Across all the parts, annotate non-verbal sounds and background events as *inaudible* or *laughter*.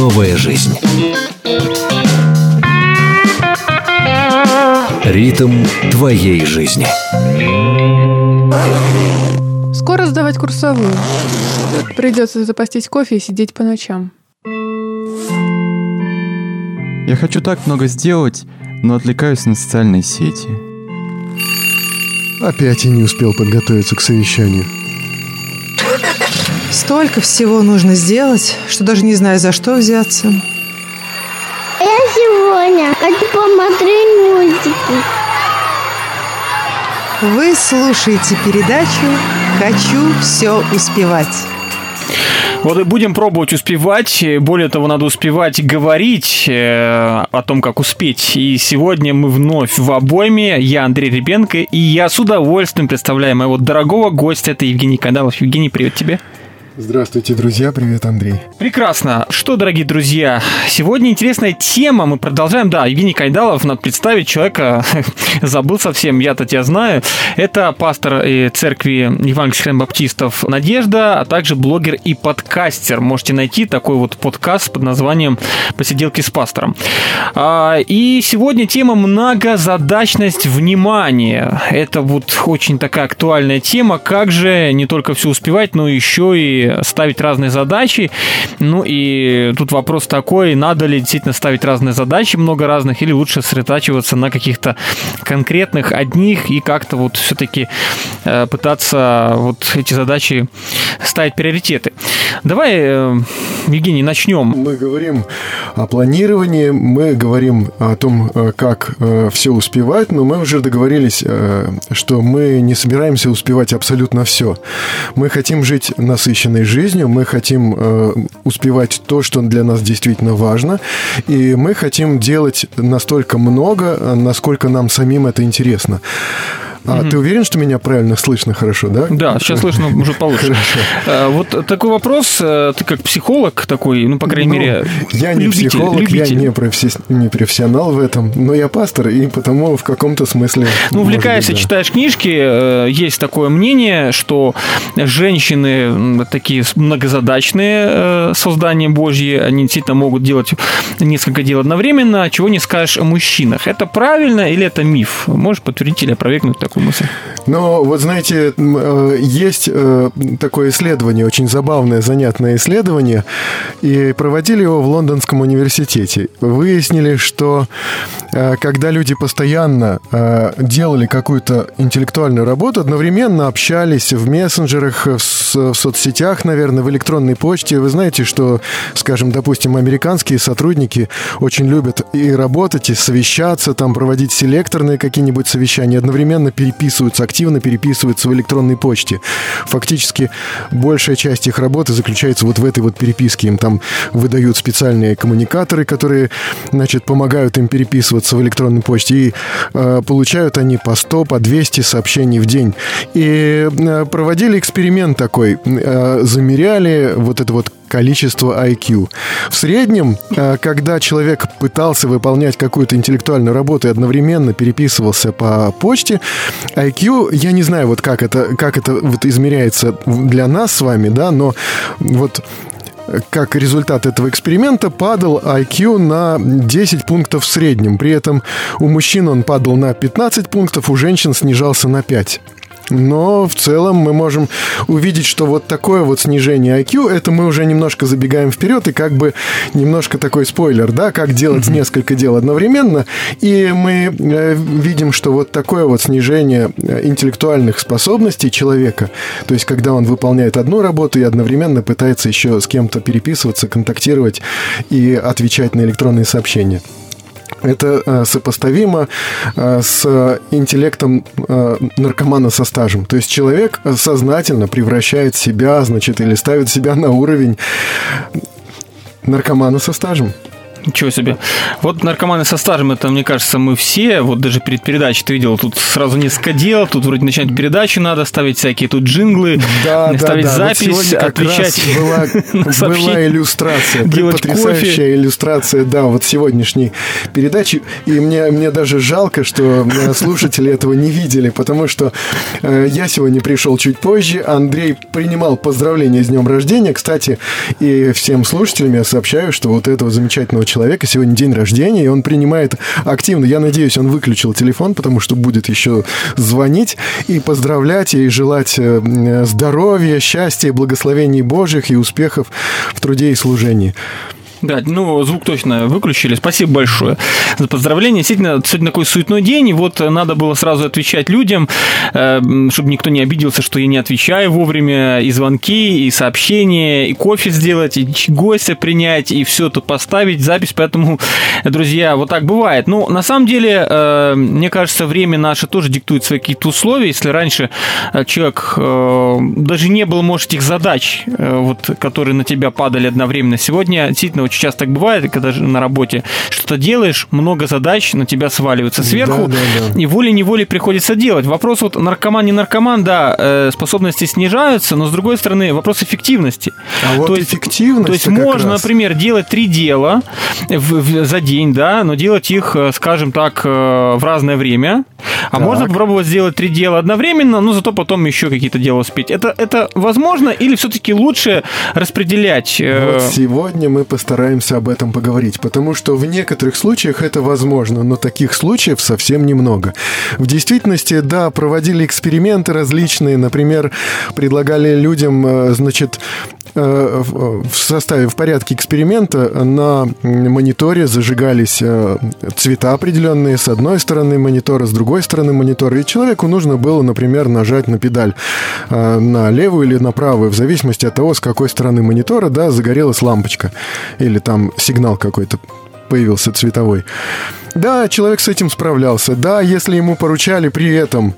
новая жизнь. Ритм твоей жизни. Скоро сдавать курсовую. Придется запастись кофе и сидеть по ночам. Я хочу так много сделать, но отвлекаюсь на социальные сети. Опять я не успел подготовиться к совещанию. Столько всего нужно сделать, что даже не знаю, за что взяться. Я сегодня хочу посмотреть мультики. Вы слушаете передачу «Хочу все успевать». Вот и будем пробовать успевать. Более того, надо успевать говорить э, о том, как успеть. И сегодня мы вновь в обойме. Я Андрей Ребенко, и я с удовольствием представляю моего дорогого гостя. Это Евгений Кандалов. Евгений, привет тебе. Здравствуйте, друзья. Привет, Андрей. Прекрасно. Что, дорогие друзья, сегодня интересная тема. Мы продолжаем. Да, Евгений Кайдалов, надо представить человека, *laughs* забыл совсем, я-то тебя знаю. Это пастор церкви евангельских баптистов Надежда, а также блогер и подкастер. Можете найти такой вот подкаст под названием «Посиделки с пастором». А, и сегодня тема «Многозадачность внимания». Это вот очень такая актуальная тема. Как же не только все успевать, но еще и ставить разные задачи. Ну и тут вопрос такой, надо ли действительно ставить разные задачи, много разных, или лучше сосредотачиваться на каких-то конкретных одних и как-то вот все-таки э, пытаться вот эти задачи ставить приоритеты. Давай, э, Евгений, начнем. Мы говорим о планировании, мы говорим о том, э, как все успевать, но мы уже договорились, что мы не собираемся успевать абсолютно все. Мы хотим жить насыщенной насыщенной жизнью, мы хотим э, успевать то, что для нас действительно важно, и мы хотим делать настолько много, насколько нам самим это интересно. А угу. ты уверен, что меня правильно слышно хорошо, да? Да, сейчас слышно уже получше. Хорошо. А, вот такой вопрос. Э, ты как психолог такой, ну, по крайней ну, мере, Я не любитель, психолог, любитель. я не, професси... не профессионал в этом, но я пастор, и потому в каком-то смысле... Ну, увлекаешься, да. читаешь книжки, э, есть такое мнение, что женщины такие многозадачные э, создания Божьи, они действительно могут делать несколько дел одновременно, чего не скажешь о мужчинах. Это правильно или это миф? Можешь подтвердить или опровергнуть такое? Мысль? Ну, вот знаете, э, есть э, такое исследование, очень забавное, занятное исследование, и проводили его в Лондонском университете. Выяснили, что э, когда люди постоянно делали какую-то интеллектуальную работу, одновременно общались в мессенджерах, в соцсетях, наверное, в электронной почте, вы знаете, что, скажем, допустим, американские сотрудники очень любят и работать, и совещаться, там проводить селекторные какие-нибудь совещания, одновременно переписываются, активно переписываются в электронной почте. Фактически большая часть их работы заключается вот в этой вот переписке. Им там выдают специальные коммуникаторы, которые, значит, помогают им переписываться в электронной почте. И э, получают они по 100, по 200 сообщений в день. И э, проводили эксперимент такой. Э, замеряли вот это вот количество IQ. В среднем, э, когда человек пытался выполнять какую-то интеллектуальную работу и одновременно переписывался по почте, IQ, я не знаю, вот как это, как это вот измеряется для нас с вами, да, но вот как результат этого эксперимента падал IQ на 10 пунктов в среднем. При этом у мужчин он падал на 15 пунктов, у женщин снижался на 5. Но в целом мы можем увидеть, что вот такое вот снижение IQ, это мы уже немножко забегаем вперед и как бы немножко такой спойлер, да, как делать mm-hmm. несколько дел одновременно. И мы э, видим, что вот такое вот снижение э, интеллектуальных способностей человека, то есть когда он выполняет одну работу и одновременно пытается еще с кем-то переписываться, контактировать и отвечать на электронные сообщения. Это э, сопоставимо э, с интеллектом э, наркомана со стажем. То есть человек сознательно превращает себя, значит, или ставит себя на уровень наркомана со стажем. Ничего себе. Вот наркоманы со стажем, это, мне кажется, мы все, вот даже перед передачей ты видел, тут сразу несколько дел, тут вроде начинать передачу надо, ставить всякие тут джинглы, Да, да, ставить да. Вот запись, как отвечать раз была, на *laughs* была иллюстрация, делать потрясающая иллюстрация, да, вот сегодняшней передачи. И мне, мне даже жалко, что э, слушатели этого не видели, потому что э, я сегодня пришел чуть позже. Андрей принимал поздравления с днем рождения. Кстати, и всем слушателям я сообщаю, что вот этого замечательного человека сегодня день рождения, и он принимает активно. Я надеюсь, он выключил телефон, потому что будет еще звонить и поздравлять, и желать э, здоровья, счастья, благословений Божьих и успехов в труде и служении. Да, ну, звук точно выключили. Спасибо большое за поздравления. Действительно, сегодня такой суетной день, и вот надо было сразу отвечать людям, э, чтобы никто не обиделся, что я не отвечаю вовремя. И звонки, и сообщения, и кофе сделать, и гостя принять, и все это поставить, запись. Поэтому, друзья, вот так бывает. Ну, на самом деле, э, мне кажется, время наше тоже диктует свои какие-то условия. Если раньше э, человек даже не было, может, этих задач, вот, которые на тебя падали одновременно. Сегодня действительно очень часто так бывает, когда же на работе что-то делаешь, много задач на тебя сваливаются сверху, Да, да, да. и волей-неволей приходится делать. Вопрос вот наркоман, не наркоман, да, э, способности снижаются, но с другой стороны вопрос эффективности. А вот То есть- эффективность То есть можно, раз. например, делать три дела в- в- за день, да, но делать их, э, скажем так, э, в разное время. А Так. можно попробовать сделать три дела одновременно, но зато потом еще какие-то дела успеть. Это, это возможно или все-таки лучше распределять? Вот сегодня мы постараемся об этом поговорить, потому что в некоторых случаях это возможно, но таких случаев совсем немного. В действительности, да, проводили эксперименты различные, например, предлагали людям, э, значит, э, в составе, в порядке эксперимента на мониторе зажигались э, цвета определенные с одной стороны монитора, с другой стороны монитора, и человеку нужно было, например, нажать на педаль на левую или на правую, в зависимости от того, с какой стороны монитора, да, загорелась лампочка или там сигнал какой-то появился цветовой. Да, человек с этим справлялся. Да, если ему поручали при этом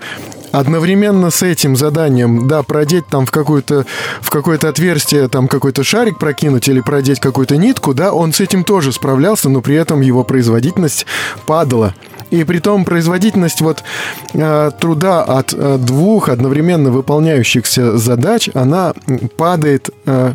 одновременно с этим заданием, да, продеть там в какое-то в какое-то отверстие там какой-то шарик прокинуть или продеть какую-то нитку, да, он с этим тоже справлялся, но при этом его производительность падала. И при том производительность вот э, труда от э, двух одновременно выполняющихся задач, она падает э,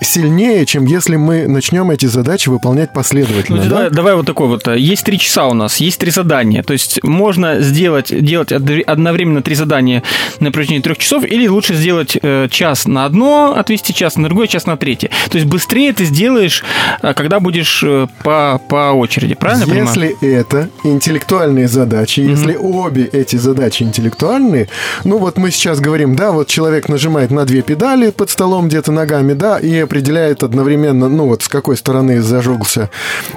сильнее, чем если мы начнем эти задачи выполнять последовательно. Ну, да? давай, давай вот такой вот. Есть три часа у нас, есть три задания. То есть можно сделать, делать одно- одновременно три задания на протяжении трех часов, или лучше сделать э, час на одно, отвести час на другое, час на третье. То есть быстрее ты сделаешь, э, когда будешь э, по, по очереди. Правильно я понимаю? Если это интеллектуальные задачи, если обе эти задачи интеллектуальные, ну вот мы сейчас говорим, да, вот человек нажимает на две педали под столом где-то ногами, да, и определяет одновременно, ну вот с какой стороны зажегся,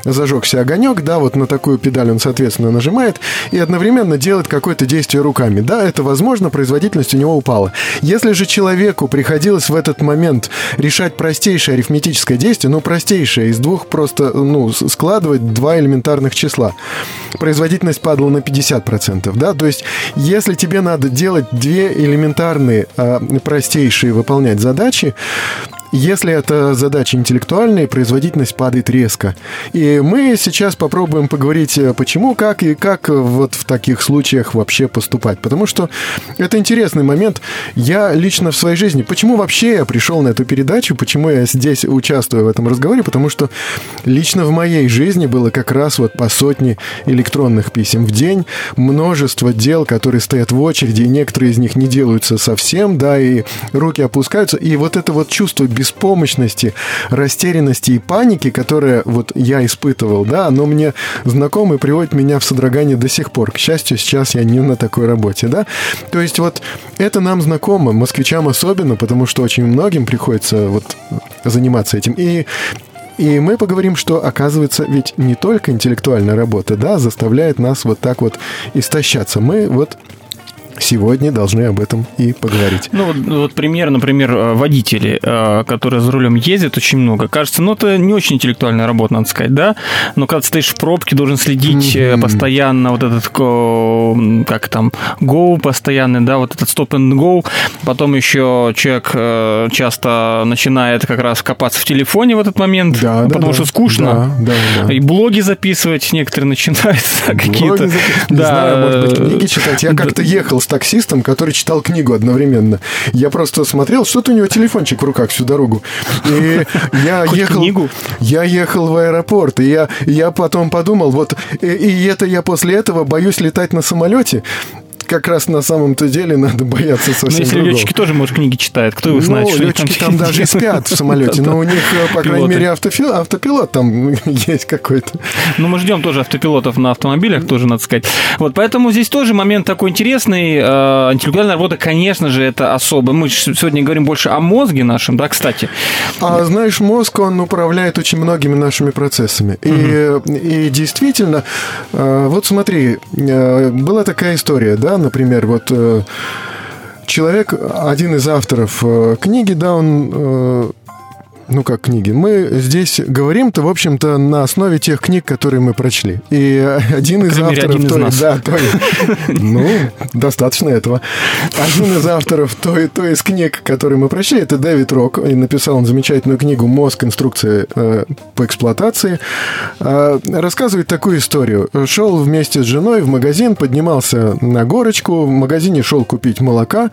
зажегся огонек, да, вот на такую педаль он, соответственно, нажимает, и одновременно делает какое-то действие руками. Да, это возможно, производительность у него упала. Если же человеку приходилось в этот момент решать простейшее арифметическое действие, ну, простейшее, из двух просто, ну, складывать два элементарных числа, производительность падала на 50%, да, то есть если тебе надо делать две элементарные, а, простейшие выполнять задачи, если это задачи интеллектуальные, производительность падает резко. И мы сейчас попробуем поговорить, э, почему, как и как вот в таких случаях вообще поступать. Потому что это интересный момент. Я лично в своей жизни, почему вообще я пришел на эту передачу, почему я здесь участвую в этом разговоре, потому что лично в моей жизни было как раз вот по сотне электронных писем в день, множество дел, которые стоят в очереди, и некоторые из них не делаются совсем, да, и руки опускаются. И вот это вот чувство беспомощности, растерянности и паники, которое вот я испытывал, да, оно мне знакомо и приводит меня в содрогание до сих пор. К счастью, сейчас я не на такой работе, да. То есть вот это нам знакомо, москвичам особенно, потому что очень многим приходится вот заниматься этим. И и мы поговорим, что, оказывается, ведь не только интеллектуальная работа, да, заставляет нас вот так вот истощаться. Мы вот сегодня должны об этом и поговорить. Ну, вот, вот пример, например, э, водители, э, которые за рулем ездят очень много. Кажется, ну, это не очень интеллектуальная работа, надо сказать, да? Но когда ты стоишь в пробке, должен следить mm-hmm. постоянно вот этот, как там, go постоянный, да, вот этот stop and go. Потом еще человек часто начинает как раз копаться в телефоне в этот момент, да, потому да, что скучно. Да, да, да. И блоги записывать некоторые начинают *laughs* какие-то. Да, знаю, может быть, книги читать. Я как-то ехал с таксистом, который читал книгу одновременно. Я просто смотрел, что-то у него телефончик в руках всю дорогу. И я ехал... книгу? Я ехал в аэропорт, и я, я потом подумал, вот, и, и это я после этого боюсь летать на самолете, как раз на самом-то деле надо бояться совсем Но если другого. летчики тоже, может, книги читают, кто его ну, знает, что летчики там, там даже спят в *laughs* самолете, но у них, по крайней мере, автопилот там *laughs* есть какой-то. Ну, мы ждем тоже автопилотов на автомобилях, тоже, надо сказать. Вот, поэтому здесь тоже момент такой интересный. Э, интеллектуальная работа, конечно же, это особо. Мы сегодня говорим больше о мозге нашем, да, кстати. А знаешь, мозг, он управляет очень многими нашими процессами. И, и действительно, э, вот смотри, э, была такая история, да, например, вот э, человек, один из авторов э, книги, да, он э, ну как книги. Мы здесь говорим-то, в общем-то, на основе тех книг, которые мы прочли. И *laughs* один из авторов... Один из той, нас. Да, той, *laughs* ну, достаточно этого. Один из авторов той, той из книг, которые мы прочли, это Дэвид Рок. И написал он замечательную книгу «Мозг. Инструкция э, по эксплуатации». Э, рассказывает такую историю. Шел вместе с женой в магазин, поднимался на горочку, в магазине шел купить молока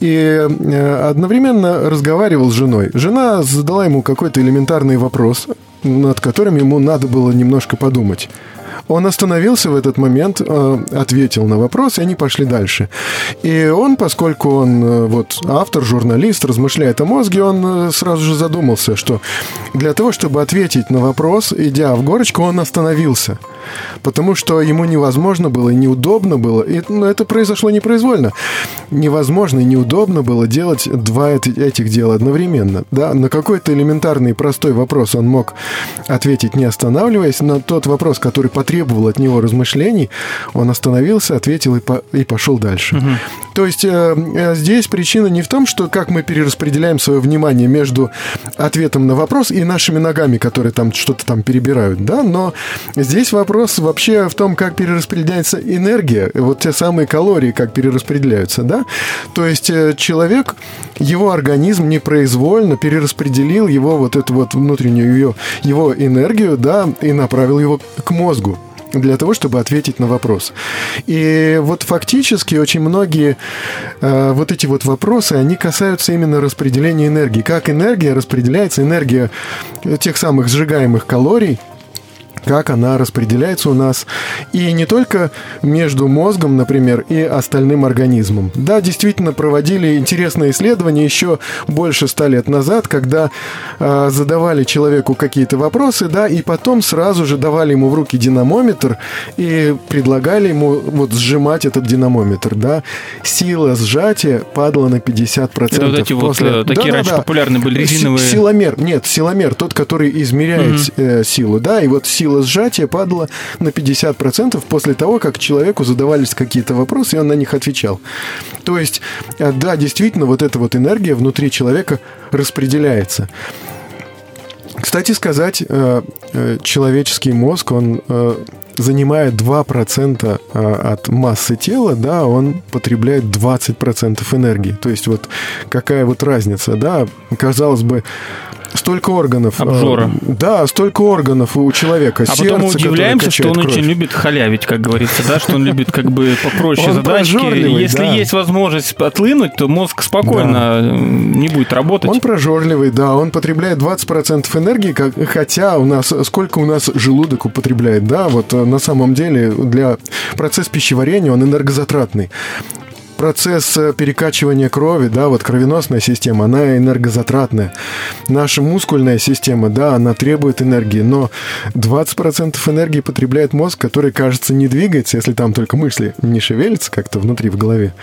и э, одновременно разговаривал с женой. Жена задала ему какой-то элементарный вопрос, над которым ему надо было немножко подумать. Он остановился в этот момент, э, ответил на вопрос, и они пошли дальше. И он, поскольку он э, вот автор, журналист, размышляет о мозге, он э, сразу же задумался, что для того, чтобы ответить на вопрос, идя в горочку, он остановился. Потому что ему невозможно было, неудобно было, и ну, это произошло непроизвольно. Невозможно и неудобно было делать два этих дела одновременно. Да? На какой-то элементарный простой вопрос он мог ответить, не останавливаясь, но тот вопрос, который потребовал потребовал от него размышлений, он остановился, ответил и, по, и пошел дальше. Угу. То есть э, э, здесь причина не в том, что как мы перераспределяем свое внимание между ответом на вопрос и нашими ногами, которые там что-то там перебирают, да, но здесь вопрос вообще в том, как перераспределяется энергия, вот те самые калории, как перераспределяются, да. То есть э, человек, его организм непроизвольно перераспределил его вот эту вот внутреннюю ее, его энергию, да, и направил его к мозгу для того, чтобы ответить на вопрос. И вот фактически очень многие э, вот эти вот вопросы, они касаются именно распределения энергии. Как энергия распределяется, энергия тех самых сжигаемых калорий – как она распределяется у нас. И не только между мозгом, например, и остальным организмом. Да, действительно, проводили интересные исследования еще больше ста лет назад, когда э, задавали человеку какие-то вопросы, да, и потом сразу же давали ему в руки динамометр и предлагали ему вот сжимать этот динамометр, да. Сила сжатия падала на 50%. Это вот эти после... вот такие да, раньше да, популярные были резиновые... Силомер, нет, силомер, тот, который измеряет угу. э, силу, да, и вот сила сила сжатия падала на 50% после того, как человеку задавались какие-то вопросы, и он на них отвечал. То есть, э, да, действительно, вот эта вот энергия внутри человека распределяется. Кстати сказать, э, э, человеческий мозг, он занимает 2% от массы тела, да, он потребляет 20% энергии. То есть вот какая вот разница, да, казалось бы, столько органов. Обжора. Э, да, столько органов у человека. А Сердце, потом мы удивляемся, что он кровь. очень любит халявить, как говорится, да, что он любит как бы *laughs* попроще задачки. Если да. есть возможность отлынуть, то мозг спокойно да. не будет работать. Он прожорливый, да, он потребляет 20% энергии, хотя у нас, сколько у нас желудок употребляет, да, вот э, на самом деле для процесса пищеварения он энергозатратный процесс э, перекачивания крови, да, вот кровеносная система, она энергозатратная. Наша мускульная система, да, она требует энергии, но 20% энергии потребляет мозг, который, кажется, не двигается, если там только мысли не шевелятся как-то внутри в голове.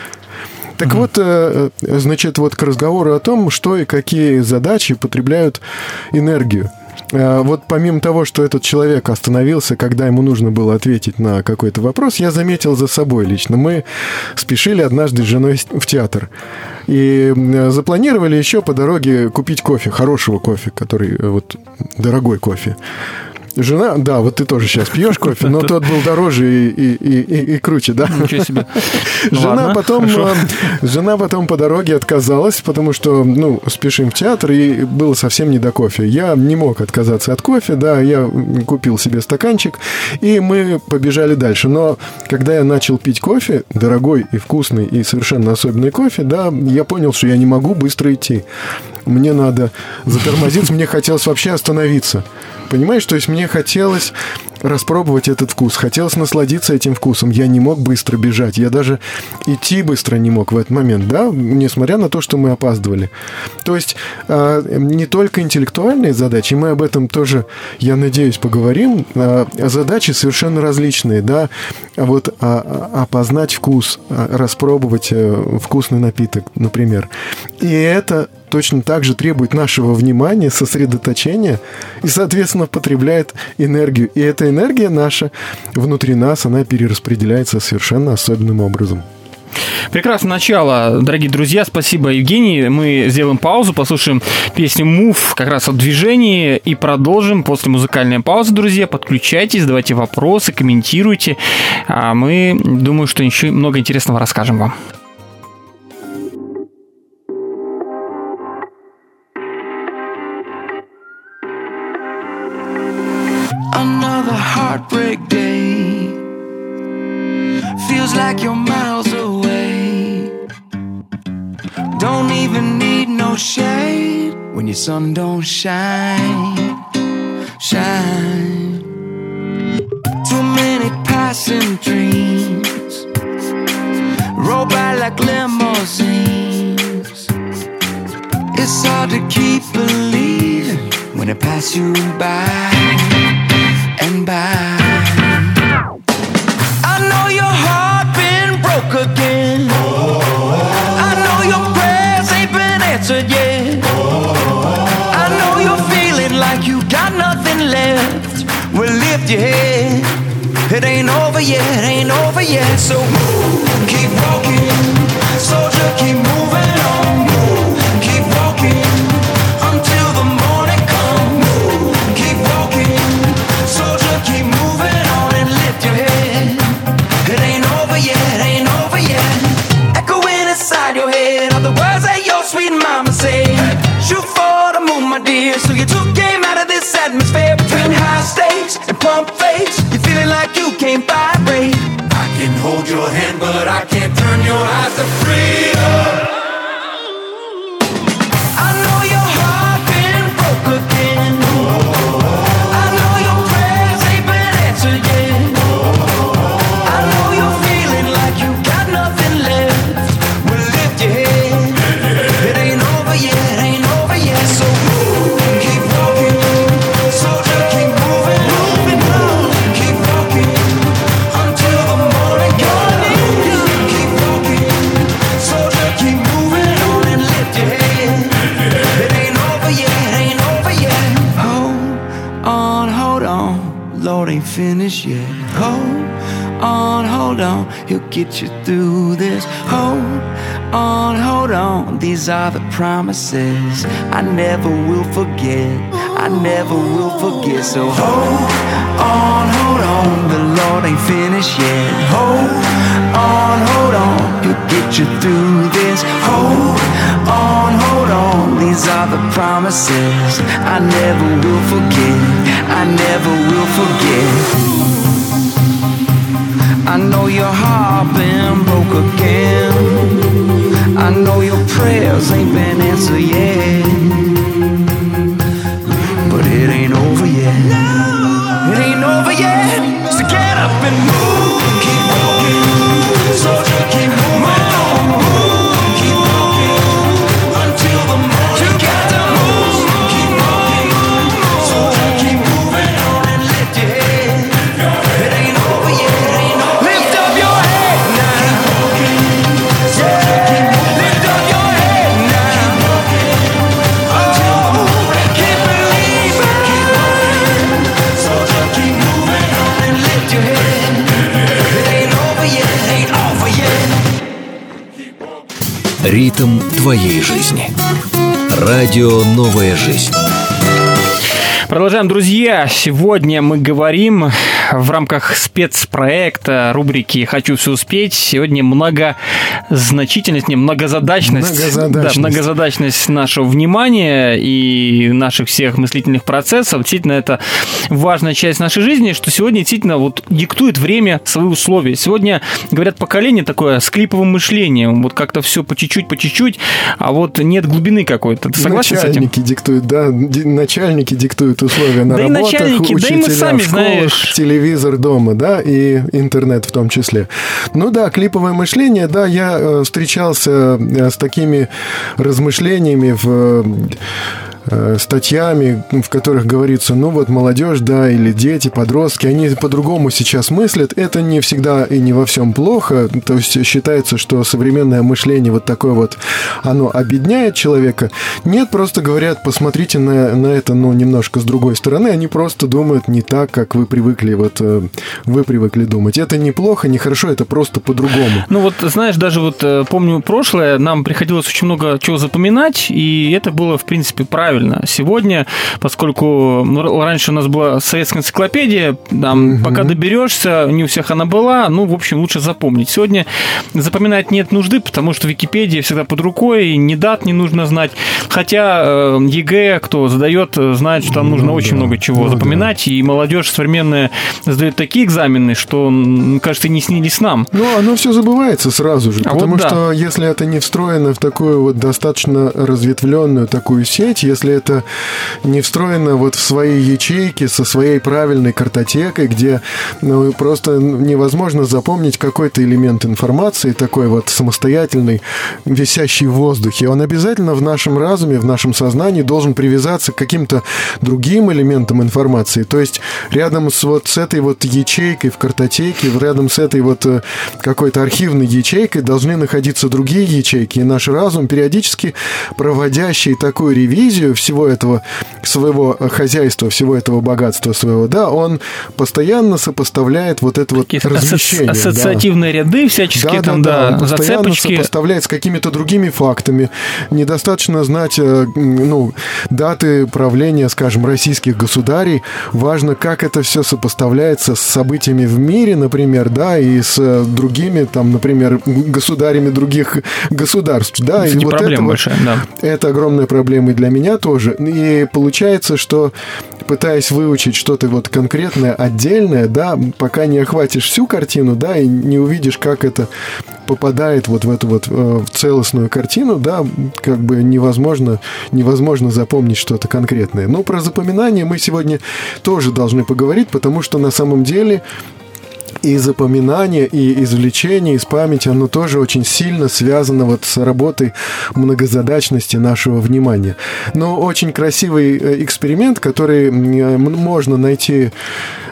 Так mm-hmm. вот, э, значит, вот к разговору о том, что и какие задачи потребляют энергию. Э, вот помимо того, что этот человек остановился, когда ему нужно было ответить на какой-то вопрос, я заметил за собой лично. Мы спешили однажды с женой в театр. И э, запланировали еще по дороге купить кофе, хорошего кофе, который э, вот дорогой кофе. Жена, да, вот ты тоже сейчас пьешь кофе, но *laughs* тот был дороже и, и, и, и, круче, да? Ничего себе. *laughs* Ну Жена ладно, потом, хорошо. э, жена потом по дороге отказалась, потому что, ну, спешим в театр, и было совсем не до кофе. Я не мог отказаться от кофе, да, я купил себе стаканчик, и мы побежали дальше. Но когда я начал пить кофе, дорогой и вкусный, и совершенно особенный кофе, да, я понял, что я не могу быстро идти. Мне надо затормозиться, мне хотелось вообще остановиться. Понимаешь, то есть мне хотелось распробовать этот вкус, хотелось насладиться этим вкусом. Я не мог быстро бежать, я даже идти быстро не мог в этот момент, да, несмотря на то, что мы опаздывали. То есть а, не только интеллектуальные задачи, мы об этом тоже, я надеюсь, поговорим. а, задачи совершенно различные, да, вот а, опознать вкус, распробовать э, вкусный напиток, например. И это точно так же требует нашего внимания, сосредоточения и, соответственно, потребляет энергию. И эта энергия наша внутри нас, она перераспределяется совершенно особенным образом. Прекрасное начало, дорогие друзья. Спасибо, Евгений. Мы сделаем паузу, послушаем песню Move как раз о движении и продолжим после музыкальной паузы, друзья. Подключайтесь, задавайте вопросы, комментируйте. А мы, думаю, что еще много интересного расскажем вам. Heartbreak day. Feels like you're miles away. Don't even need no shade when your sun don't shine. Shine. Too many passing dreams. Roll by like limousines. It's hard to keep believing when it pass you by and by. I know your heart been broke again. I know your prayers ain't been answered yet. I know you're feeling like you got nothing left. Well, lift your head. It ain't over yet, ain't over yet. So move, keep walking, inside your head are the words that your sweet mama said. Shoot for the moon, my dear. So you took game out of this atmosphere between high stakes and pump fakes. You're feeling like you can't vibrate. I can hold your hand, but I can't turn your eyes to freedom. Get you through this. Hold on, hold on, these are the promises I never will forget. I never will forget. So hold on, hold on, the Lord ain't finished yet. Hold on, hold on, He'll get you through this. Hold on, hold on, these are the promises I never will forget. I never will forget. I know your heart been broke again. I know your prayers ain't been answered yet. But it ain't over yet. It ain't over yet. So get up and move. Ритм твоей жизни. Радио «Новая жизнь». Продолжаем, друзья. Сегодня мы говорим в рамках спецпроекта рубрики «Хочу все успеть». Сегодня многозначительность, не, многозадачность. Многозадачность. Да, многозадачность нашего внимания и наших всех мыслительных процессов. Действительно, это важная часть нашей жизни, что сегодня действительно вот диктует время свои условия. Сегодня, говорят, поколение такое с клиповым мышлением. Вот как-то все по чуть-чуть, по чуть-чуть, а вот нет глубины какой-то. Ты согласен с этим? начальники диктуют, да, начальники диктуют условия на Да и работах, начальники, да и мы учителя сами, в школах, знаешь. телевизор дома, да, и интернет в том числе. Ну да, клиповое мышление, да, я э, встречался э, с такими размышлениями в э, статьями, в которых говорится, ну вот молодежь, да, или дети, подростки, они по-другому сейчас мыслят. Это не всегда и не во всем плохо. То есть считается, что современное мышление вот такое вот, оно обедняет человека. Нет, просто говорят, посмотрите на, на это, ну, немножко с другой стороны. Они просто думают не так, как вы привыкли, вот э, вы привыкли думать. Это неплохо, не хорошо, это просто по-другому. Ну вот, знаешь, даже вот э, помню прошлое, нам приходилось очень много чего запоминать, и это было, в принципе, правильно. Сегодня, поскольку ну, раньше у нас была советская энциклопедия, там, пока доберешься, не у всех она была, ну, в общем, лучше запомнить. Сегодня запоминать нет нужды, потому что Википедия всегда под рукой, и ни дат не нужно знать. Хотя э, ЕГЭ, кто задает, знает, что там нужно Ну очень да. много чего Ну да. запоминать, и молодежь современная сдает такие экзамены, что, кажется, не снились нам. Ну, оно все забывается сразу же, А вот потому да. что если это не встроено в такую вот достаточно разветвленную такую сеть, если это не встроено вот в свои ячейки со своей правильной картотекой, где ну, просто невозможно запомнить какой-то элемент информации такой вот самостоятельный, висящий в воздухе, он обязательно в нашем разуме, в нашем сознании должен привязаться к каким-то другим элементам информации. То есть рядом с вот с этой вот ячейкой в картотеке, рядом с этой вот э, какой-то архивной ячейкой должны находиться другие ячейки. И наш разум, периодически проводящий такую ревизию всего этого своего хозяйства, всего этого богатства своего, да, он постоянно сопоставляет вот это вот Какие-то размещение. асоци- да. ассоциативные ряды всяческие, там, да, он постоянно зацепочки. сопоставляет с какими-то другими фактами. Недостаточно знать э, ну, даты правления, скажем, российских государей. Важно, как это все сопоставляется с событиями в мире, например, да, и с э, другими, там, например, государями других государств. Да, Кстати, и вот проблема это большая, да. это огромная проблема и для меня тоже. И получается, что пытаясь выучить что-то вот конкретное, отдельное, да, пока не охватишь всю картину, да, и не увидишь, как это попадает вот в эту вот э, целостную картину, да, как бы невозможно, невозможно запомнить что-то конкретное. Но про запоминание мы сегодня тоже должны поговорить, потому что на самом деле и запоминание, и извлечение из памяти, оно тоже очень сильно связано вот с работой многозадачности нашего внимания. Но очень красивый э, эксперимент, который э, можно найти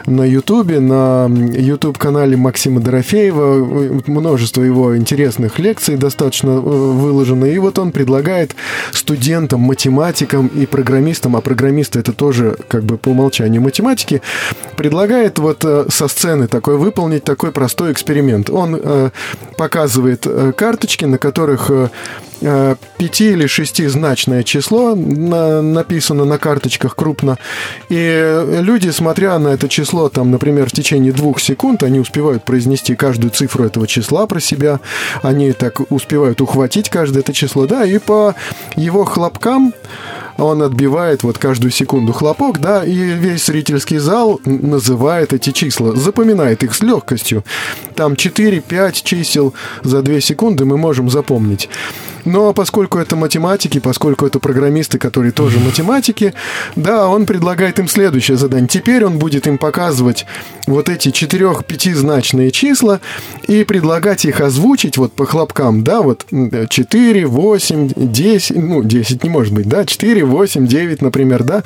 на Ютубе, на YouTube-канале Максима Дорофеева. Э, Множество его интересных лекций достаточно выложено. И вот он предлагает студентам, математикам и программистам, а программисты это тоже как бы по умолчанию математики, предлагает вот со сцены такой выполнить такой простой эксперимент. Он э, показывает э, карточки, на которых э, пяти или шестизначное число на- написано на карточках крупно. И э, люди, смотря на это число, там, например, в течение двух секунд, они успевают произнести каждую цифру этого числа про себя, они так успевают ухватить каждое это число, да, и по его хлопкам он отбивает вот каждую секунду хлопок, да, и весь зрительский зал называет эти числа, запоминает их с легкостью. Там 4-5 чисел за 2 секунды мы можем запомнить. Но поскольку это математики, поскольку это программисты, которые тоже *laughs* математики, да, он предлагает им следующее задание. Теперь он будет им показывать вот эти 4-5-значные числа и предлагать их озвучить вот по хлопкам, да, вот м, 4, 8, 10, ну, 10 не может быть, да, 4, 8, 9, например, да,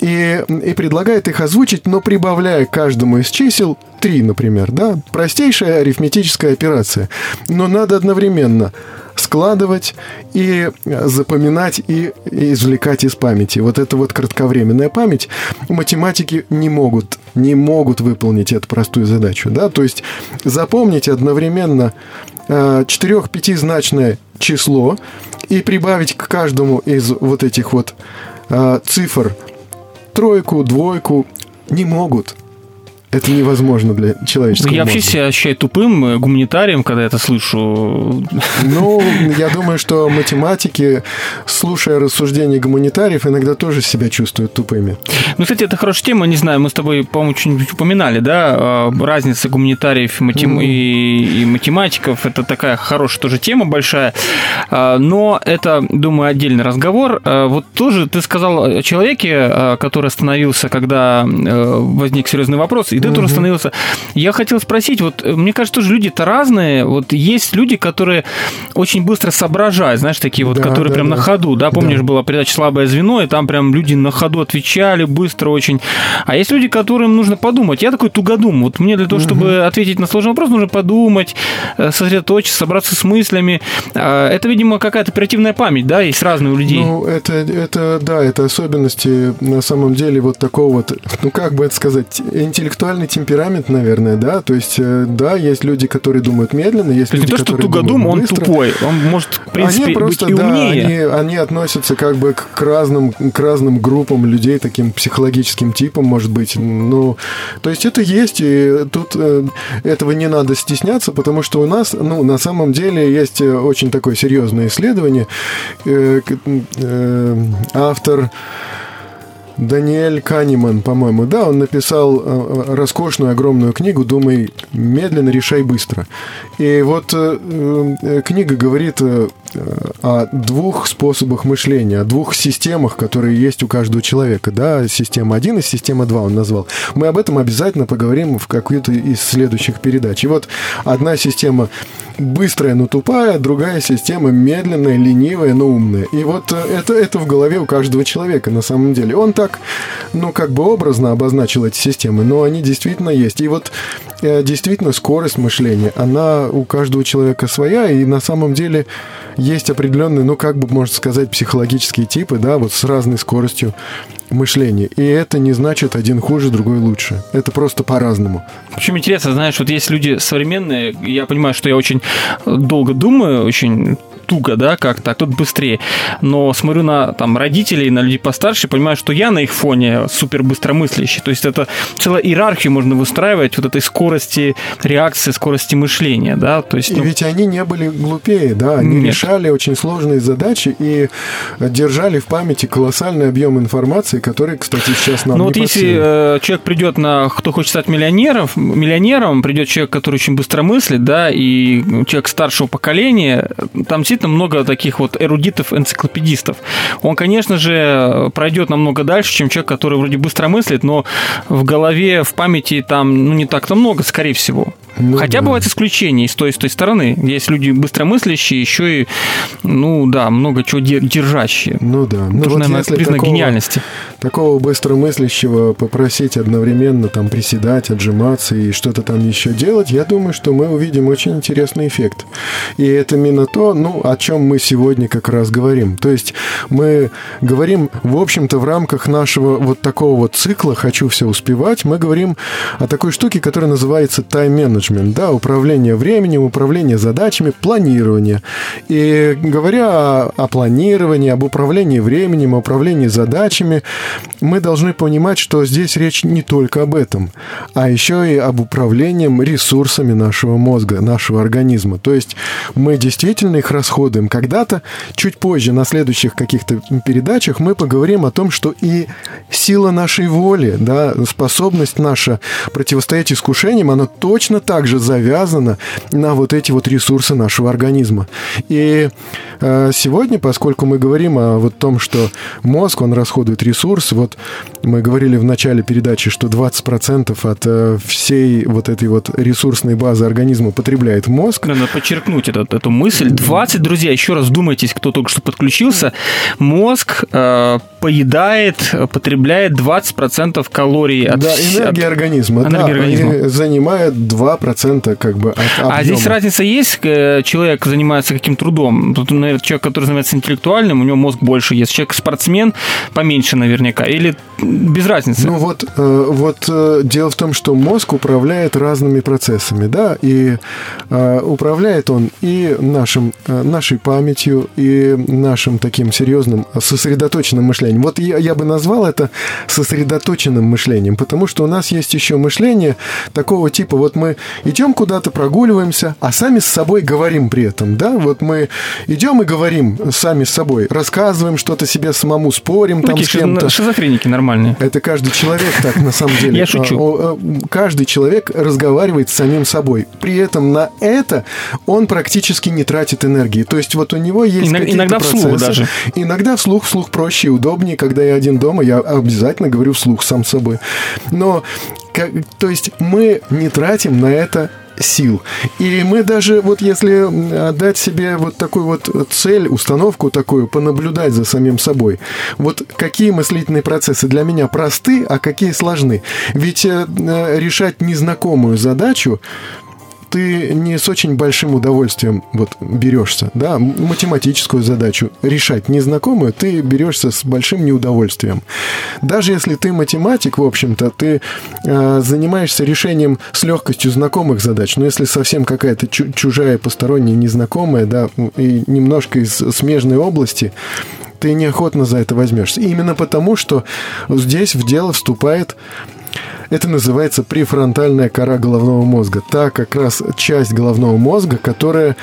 и, и предлагает их озвучить, но прибавляя каждому из чисел 3, например, да, простейшая арифметическая операция, но надо одновременно складывать и запоминать и извлекать из памяти. Вот это вот кратковременная память. Математики не могут, не могут выполнить эту простую задачу. Да? То есть запомнить одновременно четырех-пятизначное число и прибавить к каждому из вот этих вот а, цифр тройку, двойку не могут. Это невозможно для человеческого Я вообще мозга. себя ощущаю тупым э, гуманитарием, когда это слышу. Ну, *laughs* я думаю, что математики, слушая рассуждения гуманитариев, иногда тоже себя чувствуют тупыми. Ну, кстати, это хорошая тема, не знаю, мы с тобой, по-моему, что-нибудь упоминали, да, э, разница гуманитариев и, матем- и- и математиков, это такая хорошая тоже тема большая, Э, но это, думаю, отдельный разговор. Э, Вот тоже ты сказал о человеке, который остановился, когда э, возник серьезный вопрос, и ты тоже остановился. Я хотел спросить, вот э, мне кажется, тоже люди-то разные, вот есть люди, которые очень быстро соображают, знаешь, такие вот, Да, которые да, прям да. на ходу, да, помнишь, была передача «Слабое звено», и там прям люди на ходу отвечали быстро очень. А есть люди, которым нужно подумать. Я такой тугодум. Вот мне для того, чтобы ответить на сложный вопрос, нужно подумать, э, сосредоточиться, собраться с мыслями. А, Это, видимо, какая-то оперативная память, да, есть разные у людей. Ну, это, это, да, это особенности на самом деле вот такого вот, ну, как бы это сказать, интеллектуальный темперамент, наверное, да, то есть, э, да, есть люди, которые думают медленно, есть То есть не люди, то, что которые тугодум, думают он быстро. тупой. Он может, в принципе, они просто, быть и да, умнее. они, они относятся как бы к, разным, к разным группам людей, таким психологическим типам, может быть. Ну, то есть это есть, и тут э, этого не надо стесняться, потому что у нас, ну, на самом деле есть э, очень такое серьезное исследование. Э, э, автор Даниэль Канеман, по-моему, да, он написал э, роскошную, огромную книгу «Думай медленно, решай быстро». И вот э, э, книга говорит э, о двух способах мышления, о двух системах, которые есть у каждого человека, да, система 1 и система 2 он назвал. Мы об этом обязательно поговорим в какой-то из следующих передач. И вот одна система быстрая, но тупая, другая система медленная, ленивая, но умная. И вот э, это, это в голове у каждого человека на самом деле. Он так, ну, как бы образно обозначил эти системы, но они действительно есть. И вот э, действительно скорость мышления, она у каждого человека своя, и на самом деле есть определенные, ну, как бы можно сказать, психологические типы, да, вот с разной скоростью мышления. И это не значит один хуже, другой лучше. Это просто по-разному. Причем интересно, знаешь, вот есть люди современные, я понимаю, что я очень долго думаю, очень туго, да, как так, тут быстрее. Но смотрю на там родителей, на людей постарше, понимаю, что я на их фоне супер быстромыслящий. То есть это целая иерархию можно выстраивать вот этой скорости реакции, скорости мышления, да, то есть И ну, ведь они не были глупее, да, они Нет. решали очень сложные задачи и держали в памяти колоссальный объем информации, который, кстати, сейчас нам Ну вот если э, человек придет на, кто хочет стать миллионером, миллионером, придет человек, который очень быстро мыслит, да, и человек старшего поколения, там действительно много таких вот эрудитов-энциклопедистов. Он, конечно же, пройдет намного дальше, чем человек, который вроде быстро мыслит, но в голове, в памяти там, ну, не так-то много, скорее всего. Ну Хотя да. бывают исключения с той, и с той стороны. Есть люди быстромыслящие, еще и, ну да, много чего де- держащие. Ну да. Ну Тоже, вот наверное, признак такого- гениальности. Такого быстромыслящего попросить одновременно там приседать, отжиматься и что-то там еще делать, я думаю, что мы увидим очень интересный эффект. И это именно то, ну, о чем мы сегодня как раз говорим. То есть мы говорим, в общем-то, в рамках нашего вот такого вот цикла «хочу все успевать», мы говорим о такой штуке, которая называется тайм-менеджмент, да, управление временем, управление задачами, планирование. И говоря о, о планировании, об управлении временем, управлении задачами, мы должны понимать, что здесь речь не только об этом, а еще и об управлении ресурсами нашего мозга, нашего организма. То есть мы действительно их расходуем. Когда-то, чуть позже, на следующих каких-то передачах, мы поговорим о том, что и сила нашей воли, да, способность наша противостоять искушениям, она точно так же завязана на вот эти вот ресурсы нашего организма. И э, сегодня, поскольку мы говорим о вот том, что мозг, он расходует ресурс, вот мы говорили в начале передачи, что 20% от э, всей вот этой вот ресурсной базы организма потребляет мозг. Надо подчеркнуть этот, эту мысль. 20, друзья, еще раз думайтесь, кто только что подключился. Мозг э, поедает, потребляет 20% калорий от да, энергия от- организма, энергия да, организма. они занимают 2% как бы от объема. А здесь разница есть? Э, Человек занимается каким трудом? Тут, наверное, человек, который занимается интеллектуальным, у него мозг больше есть. Человек спортсмен, поменьше наверняка наверняка, или без разницы? Ну вот, э, вот э, дело в том, что мозг управляет разными процессами, да, и э, управляет он и нашим, нашей памятью, и нашим таким серьезным сосредоточенным мышлением. Вот я, я бы назвал это сосредоточенным мышлением, потому что у нас есть еще мышление такого типа, вот мы идем куда-то, прогуливаемся, а сами с собой говорим при этом, да, вот мы идем и говорим сами с собой, рассказываем что-то себе самому, спорим Ну, там с кем-то. Шизо- шизофреники нормальные. Это каждый человек так на самом деле. Я шучу. А, а, Каждый человек разговаривает с самим собой. При этом на это он практически не тратит энергии. То есть вот у него есть Иног- какие-то иногда вслух даже. Иногда вслух, вслух проще и удобнее. Когда я один дома, я обязательно говорю вслух сам собой. Но, как- то есть мы не тратим на это сил. И мы даже, вот если дать себе вот такую вот цель, установку такую, понаблюдать за самим собой, вот какие мыслительные процессы для меня просты, а какие сложны. Ведь э, э, решать незнакомую задачу ты не с очень большим удовольствием вот берешься, да, математическую задачу решать незнакомую, ты берешься с большим неудовольствием. Даже если ты математик, в общем-то, ты э, занимаешься решением с легкостью знакомых задач, но если совсем какая-то чу- чужая, посторонняя, незнакомая, да, и немножко из смежной области, ты неохотно за это возьмешься. Именно потому, что здесь в дело вступает это называется префронтальная кора головного мозга. Та как раз часть головного мозга, которая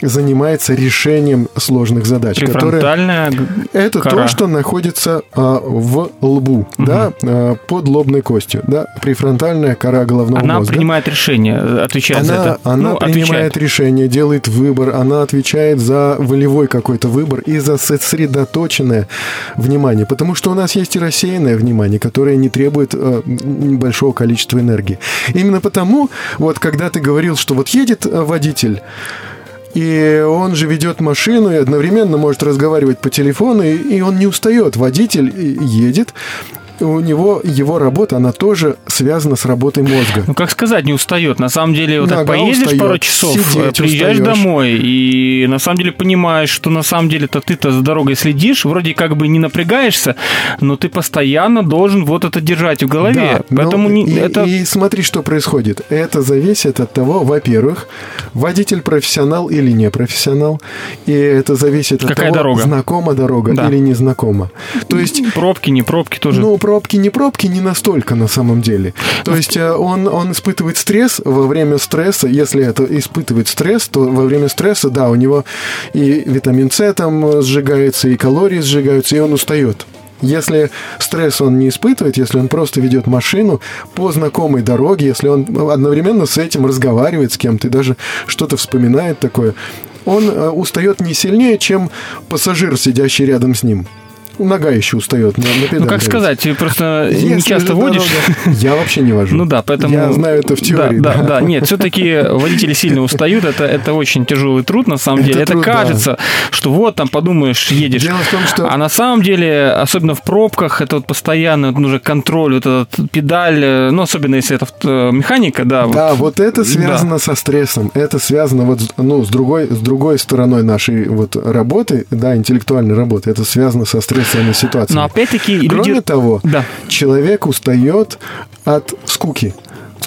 занимается решением сложных задач. которая- Префронтальная г- это кора. то, что находится а, в лбу, да, а, под лобной костью, да, префронтальная кора головного Она мозга. принимает решение, отвечает за Она, это. она Ну, принимает отвечает. решение, делает выбор, она отвечает за волевой какой-то выбор и за сосредоточенное внимание. Потому что у нас есть и рассеянное внимание, которое не требует э, большого количества энергии. Именно потому, вот когда ты говорил, что вот едет э, водитель, и он же ведет машину и одновременно может разговаривать по телефону, и, и он не устает. Водитель э, едет, у него его работа, она тоже связана с работой мозга. Ну, как сказать, не устает. На самом деле, вот так Нога поездишь устает, пару часов, э, приезжаешь устаешь. домой, и на самом деле понимаешь, что на самом деле-то ты-то за дорогой следишь, вроде как бы не напрягаешься, но ты постоянно должен вот это держать в голове. Да, Поэтому но не- и, это... и смотри, что происходит. Это зависит от того, во-первых, водитель профессионал или не профессионал, и это зависит от Какая того, дорога. знакома дорога Да. или не знакома. То есть Пробки, не пробки тоже. Ну, пробки, не пробки, не настолько на самом деле. То есть э, он, он испытывает стресс во время стресса. Если это испытывает стресс, то во время стресса, да, у него и витамин С там сжигается, и калории сжигаются, и он устает. Если стресс он не испытывает, если он просто ведет машину по знакомой дороге, если он одновременно с этим разговаривает с кем-то и даже что-то вспоминает такое, он э, устает не сильнее, чем пассажир, сидящий рядом с ним. Нога еще устает на, на педаль ну, как сказать, ты просто не Если часто же водишь. дорога- Я вообще не вожу. Ну да, поэтому... Я знаю это в теории. Да, да, да. Нет, все-таки водители сильно устают, это, это очень тяжелый труд, на самом Это деле. Это труд, да. кажется, что вот там подумаешь, едешь. Дело в том, что- А на самом деле, особенно в пробках, это вот постоянно вот нужен контроль, вот этот педаль, э, ну, особенно если это э, механика, да. вот. Да, вот это связано со стрессом. Это связано вот, ну, с другой, с другой стороной нашей вот работы, да, интеллектуальной работы. Это связано со стрессовыми ситуациями. Но опять-таки Кроме люди... того, Да. человек устает от скуки.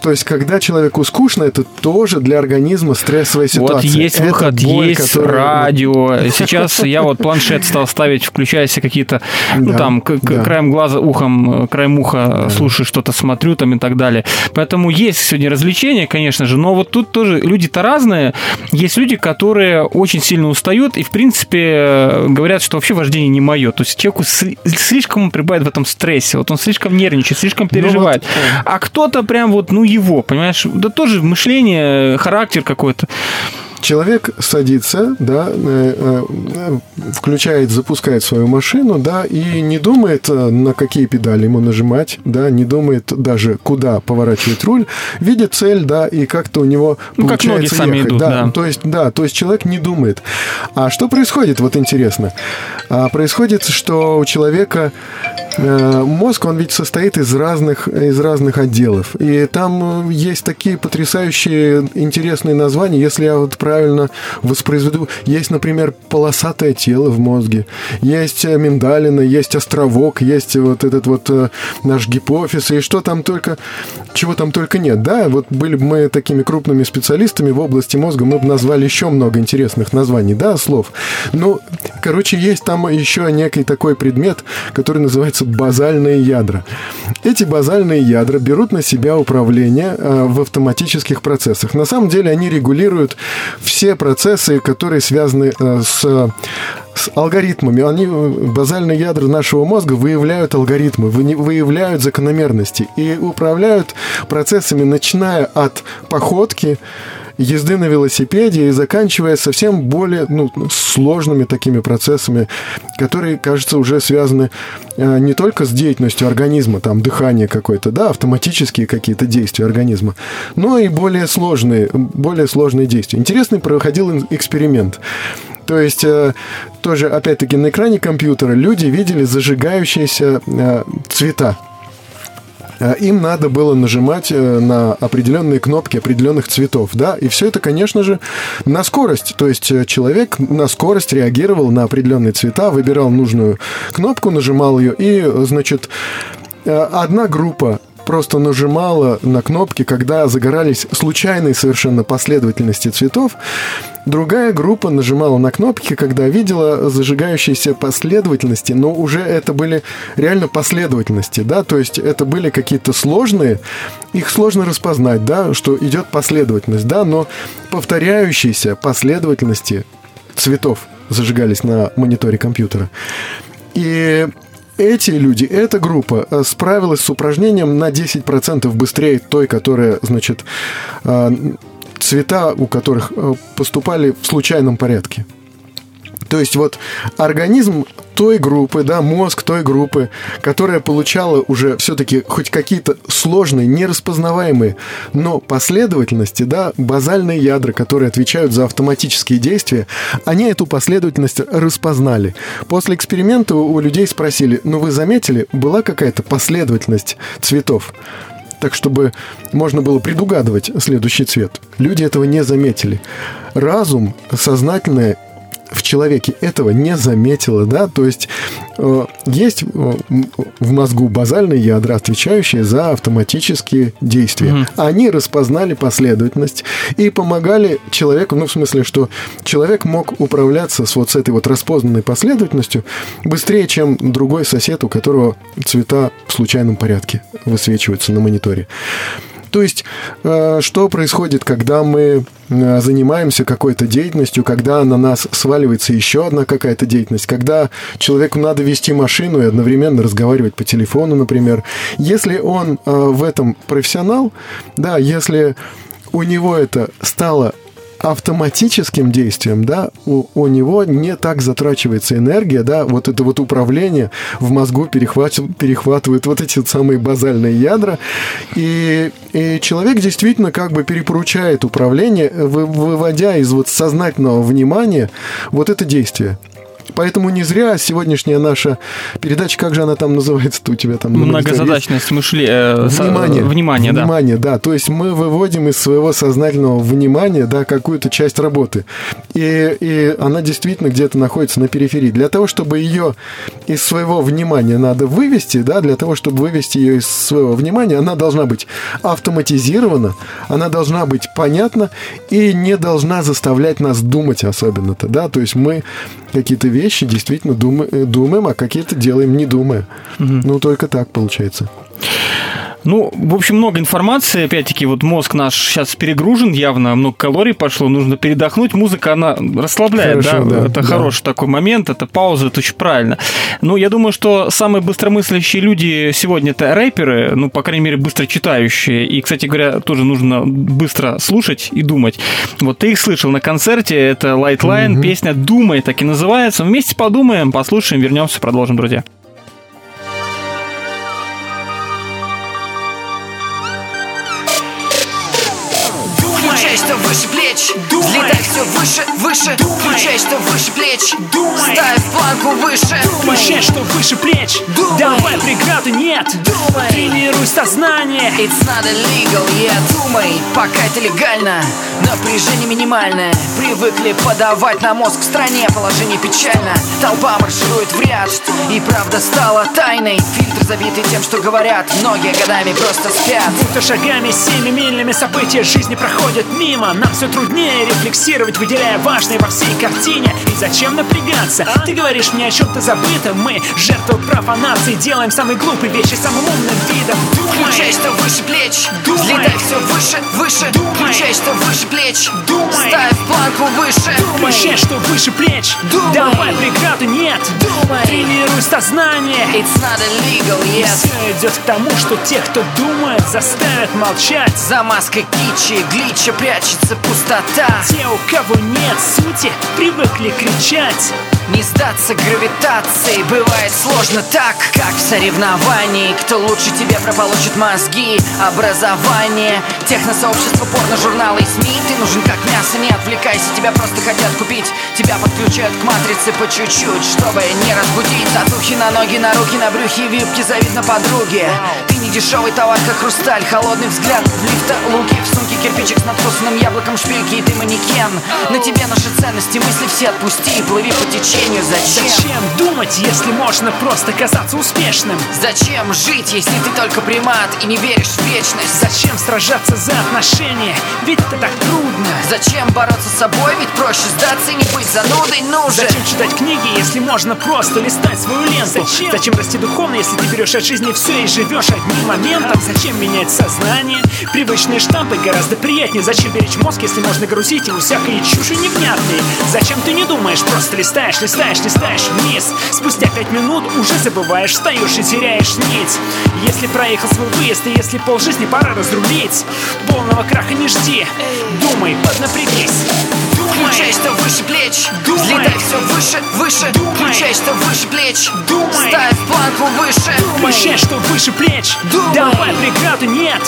То есть, когда человеку скучно, это тоже для организма стрессовая ситуация. Вот есть Это выход, боль, есть которая- радио. *laughs* Сейчас я вот планшет стал ставить, включая себе какие-то, ну Да, там, к- к- да. краем глаза, ухом, э, краем уха слушаю что-то, смотрю там и так далее. Поэтому есть сегодня развлечения, конечно же, но вот тут тоже люди-то разные. Есть люди, которые очень сильно устают и, в принципе, говорят, что вообще вождение не мое. То есть человеку сли- слишком пребывает в этом стрессе, вот он слишком нервничает, слишком переживает. А кто-то прям вот, ну, его, понимаешь? Да тоже мышление, характер какой-то. Человек садится, да, э, э, включает, запускает свою машину, да, и не думает, э, на какие педали ему нажимать, да, не думает даже, куда поворачивать руль, видит цель, да, и как-то у него Ну, как ноги получается сами ехать, идут, да. То есть, да, то есть человек не думает. А что происходит, вот интересно? А происходит, что у человека мозг, он ведь состоит из разных, из разных отделов. И там есть такие потрясающие, интересные названия. Если я вот правильно воспроизведу, есть, например, полосатое тело в мозге, есть э, миндалина, есть островок, есть вот этот вот э, наш гипофиз, и что там только, чего там только нет. Да, вот были бы мы такими крупными специалистами в области мозга, мы бы назвали еще много интересных названий, да, слов. Ну, короче, есть там еще некий такой предмет, который называется базальные ядра. Эти базальные ядра берут на себя управление э, в автоматических процессах. На самом деле они регулируют все процессы, которые связаны э, с с алгоритмами. Они, э, базальные ядра нашего мозга выявляют алгоритмы, вы- выявляют закономерности и управляют процессами, начиная от походки, езды на велосипеде и заканчивая совсем более ну, сложными такими процессами, которые, кажется, уже связаны э, не только с деятельностью организма, там дыхание какое-то, да, автоматические какие-то действия организма, но и более сложные, более сложные действия. Интересный проходил эксперимент. То есть, э, тоже, опять-таки, на экране компьютера люди видели зажигающиеся э, цвета. Э, Им надо было нажимать на определенные кнопки определенных цветов, да, и все это, конечно же, на скорость. То есть человек на скорость реагировал на определенные цвета, выбирал нужную кнопку, нажимал ее, и, значит, одна группа просто нажимала на кнопки, когда загорались случайные совершенно последовательности цветов. Другая группа нажимала на кнопки, когда видела зажигающиеся последовательности, но уже это были реально последовательности, да, то есть это были какие-то сложные, их сложно распознать, да, что идет последовательность, да, но повторяющиеся последовательности цветов зажигались на мониторе компьютера. И эти люди, эта группа э, справилась с упражнением на 10% быстрее той, которая, значит, э, цвета у которых э, поступали в случайном порядке. То есть вот организм той группы, да, мозг той группы, которая получала уже все-таки хоть какие-то сложные, нераспознаваемые, но последовательности, да, базальные ядра, которые отвечают за автоматические действия, они эту последовательность распознали. После эксперимента у людей спросили, ну вы заметили, была какая-то последовательность цветов? так чтобы можно было предугадывать следующий цвет. Люди этого не заметили. Разум, сознательное в человеке этого не заметила, да, то есть э, есть э, в мозгу базальные ядра, отвечающие за автоматические действия. Мгм. Они распознали последовательность и помогали человеку, ну, в смысле, что человек мог управляться с вот с этой вот распознанной последовательностью быстрее, чем другой сосед, у которого цвета в случайном порядке высвечиваются на мониторе. То есть, э, что происходит, когда мы э, занимаемся какой-то деятельностью, когда на нас сваливается еще одна какая-то деятельность, когда человеку надо вести машину и одновременно разговаривать по телефону, например. Если он э, в этом профессионал, да, если у него это стало автоматическим действием, да, у, у него не так затрачивается энергия, да, вот это вот управление в мозгу перехватывает, перехватывает вот эти самые базальные ядра, и, и человек действительно как бы перепоручает управление, вы- выводя из вот сознательного внимания вот это действие. Поэтому не зря сегодняшняя наша передача, как же она там называется-то у тебя там? Многозадачность мышления. Внимание. Внимание, да. Внимание, да. То есть мы выводим из своего сознательного внимания, да, какую-то часть работы. И, и она действительно где-то находится на периферии. Для того, чтобы ее из своего внимания надо вывести, да, для того, чтобы вывести ее из своего внимания, она должна быть автоматизирована, она должна быть понятна и не должна заставлять нас думать особенно-то, да. То есть мы какие-то вещи действительно э, думаем, а какие-то делаем не думая. Ну, только так получается. Ну, в общем, много информации. Опять-таки, вот мозг наш сейчас перегружен явно, много калорий пошло, нужно передохнуть. Музыка, она расслабляет, Хорошо, да? да, Это да. хороший такой момент, это пауза, это очень правильно. Ну, я думаю, что самые быстромыслящие люди сегодня это рэперы, ну, по крайней мере, быстро читающие. И, кстати говоря, тоже нужно быстро слушать и думать. Вот ты их слышал на концерте, это Lightline, песня «Думай» так и называется. Вместе подумаем, послушаем, вернемся, продолжим, друзья. Плеч. Взлетай все выше, выше. Включай, что выше плеч. Ставь планку выше. Включай, что выше плеч. Давай преграды нет. Тренируй сознание. It's not illegal yet. Думай, пока это легально. Напряжение минимальное. Привыкли подавать на мозг в стране. Положение печально. Толпа марширует в ряд. И правда стала тайной. Фильтр забитый тем, что говорят. Многие годами просто спят. Будто шагами семимильными события жизни проходят мимо. Нам все труднее рефлексировать, выделяя важное во всей картине. И зачем напрягаться? Ты говоришь мне о чем-то забытом. Мы, жертвы профанации, делаем самые глупые вещи самым умным видом. Включай, что выше плеч. Взлетай все выше, выше. Включай, что выше плеч. Ставь планку выше. Включай, что выше плеч. Давай преграды нет. Тренируй сознание. It's not illegal yet Все идет к тому, что тех, кто думает, заставят молчать. За маской кичи, глича прячется пустота Те, у кого нет сути, привыкли кричать. Не сдаться гравитации Бывает сложно так, как в соревновании. Кто лучше тебе прополучит мозги? Образование. Техносообщество, порно-журналы и СМИ. Ты нужен как мясо, не отвлекайся Тебя просто хотят купить. Тебя подключают к матрице по чуть-чуть Чтобы не разбудить. Татухи на ноги, на руки, на брюхе в юбке Завидно подруге. Ты не дешевый товар, как хрусталь Холодный взгляд в лифта, луки. В сумке кирпичик с надкусанным яблоком шпильки И ты манекен На тебе наши ценности, мысли все отпусти Плыви по течению, зачем? Зачем думать, если можно просто казаться успешным? Зачем жить, если ты только примат и не веришь в вечность? Зачем сражаться за отношения? Ведь это так трудно Зачем бороться с собой, ведь проще сдаться и не быть занудой нужен Зачем читать книги, если можно просто листать свою ленту? Зачем? Зачем расти духовно, если ты берешь от жизни все и живешь одним моментом? Зачем менять сознание? Привычные штампы гораздо приятнее Зачем беречь мозг, если можно грузить его всякой чушью невнятной? Зачем ты не думаешь, просто листаешь, листаешь, листаешь вниз? Спустя пять минут уже забываешь, встаешь и теряешь нить. Если проехал свой выезд и если полжизни пора разрулить. Полного краха не жди, думай, поднапрягись. Включай, что выше плеч. Взлетай все выше, выше. Включай, что выше плеч. Ставь планку выше. Включай, что выше плеч. Давай преграды нет.